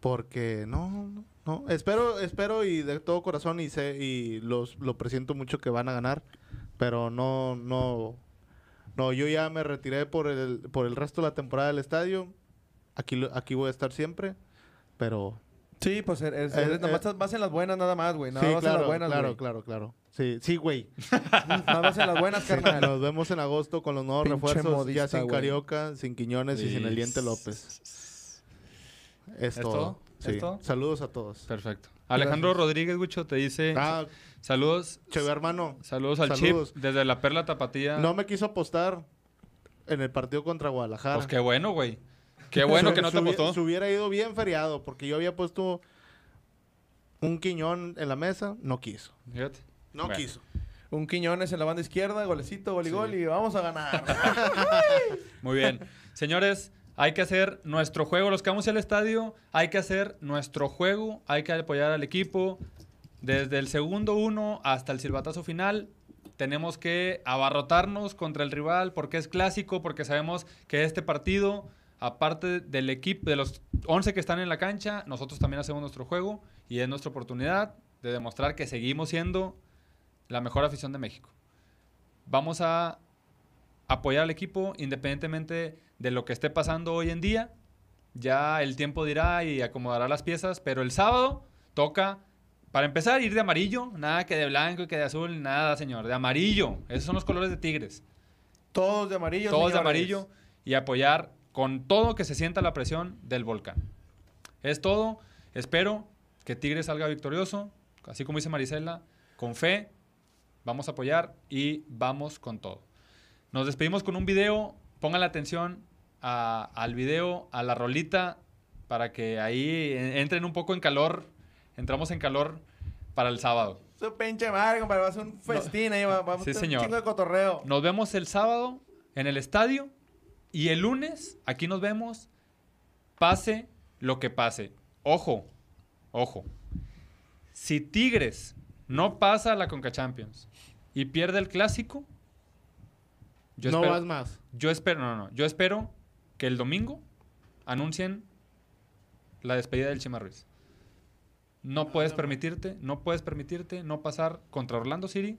Porque no, no. Espero, espero y de todo corazón y sé y los, lo presiento mucho que van a ganar. Pero no, no. No, yo ya me retiré por el, por el resto de la temporada del estadio. Aquí, aquí voy a estar siempre. Pero Sí, pues eres, Eh, eres- eh, vas en las buenas nada más, güey. Nada sí, más en claro, las buenas, claro, güey. claro, claro. Sí, sí, güey. Nada más en las buenas, carnal. Nos vemos en agosto con los nuevos Pinche refuerzos. modista, ya sin güey. Carioca, sin Quiñones y sin el Diente López. Es, ¿Es todo. todo? Sí. ¿Es todo? Saludos a todos. Perfecto. Alejandro Rodríguez, Wicho, te dice Ah, saludos. Cheve hermano. Saludos al Saludos. Chip desde la Perla Tapatía. No me quiso apostar en el partido contra Guadalajara. Pues qué bueno, güey. Qué bueno que no te apostó. Se hubiera ido bien feriado porque yo había puesto un Quiñón en la mesa. No quiso. Fíjate. No Bueno. quiso. Un Quiñones en la banda izquierda, golecito, gol y Sí. gol y vamos a ganar. Muy bien. Señores, hay que hacer nuestro juego. Los que vamos al estadio, hay que hacer nuestro juego. Hay que apoyar al equipo. Desde el segundo uno hasta el silbatazo final, tenemos que abarrotarnos contra el rival porque es clásico, porque sabemos que este partido, aparte del equipo, de los 11 que están en la cancha, nosotros también hacemos nuestro juego y es nuestra oportunidad de demostrar que seguimos siendo la mejor afición de México. Vamos a apoyar al equipo independientemente de lo que esté pasando hoy en día. Ya el tiempo dirá y acomodará las piezas, pero el sábado toca, para empezar, ir de amarillo, nada que de blanco y que de azul, nada, señor, de amarillo. Esos son los colores de Tigres. Todos de amarillo. Todos de amarillo y apoyar con todo que se sienta la presión del volcán. Es todo. Espero que Tigres salga victorioso, así como dice Marisela, con fe. Vamos a apoyar y vamos con todo. Nos despedimos con un video. Pongan la atención a- al video, a la rolita, para que ahí en- entren un poco en calor. Entramos en calor para el sábado. Su pinche madre, compadre. Va a ser un festín ahí. Va, va a Sí, señor. un chingo de cotorreo. Nos vemos el sábado en el estadio y el lunes aquí nos vemos. Pase lo que pase. Ojo, ojo. Si Tigres no pasa a la Conca Champions y pierde el clásico, yo no espero, vas más. yo espero, no, no, yo espero que el domingo anuncien la despedida del Chima Ruiz. No puedes permitirte, no puedes permitirte no pasar contra Orlando City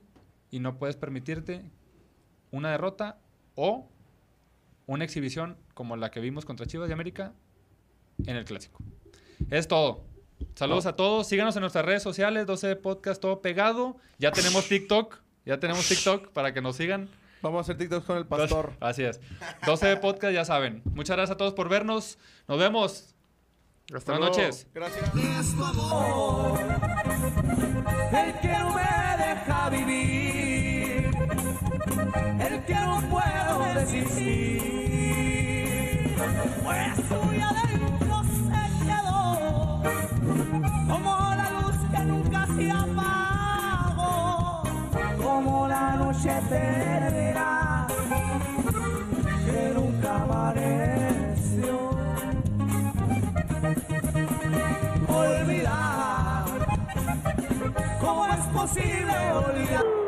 y no puedes permitirte una derrota o una exhibición como la que vimos contra Chivas de América en el clásico. Es todo. Saludos a todos. Síganos en nuestras redes sociales, 12 Podcast, todo pegado. Ya tenemos TikTok. Ya tenemos TikTok para que nos sigan. Vamos a hacer TikToks con el pastor. Así es. 12 Podcast, ya saben. Muchas gracias a todos por vernos. Nos vemos. Hasta Buenas luego. noches. Gracias. el que no me deja vivir, el que no puedo desistir. Pues suya adentro se quedó, como la luz que nunca se apagó, como la noche eterna que nunca apareció. Olvidar, ¿cómo es posible olvidar?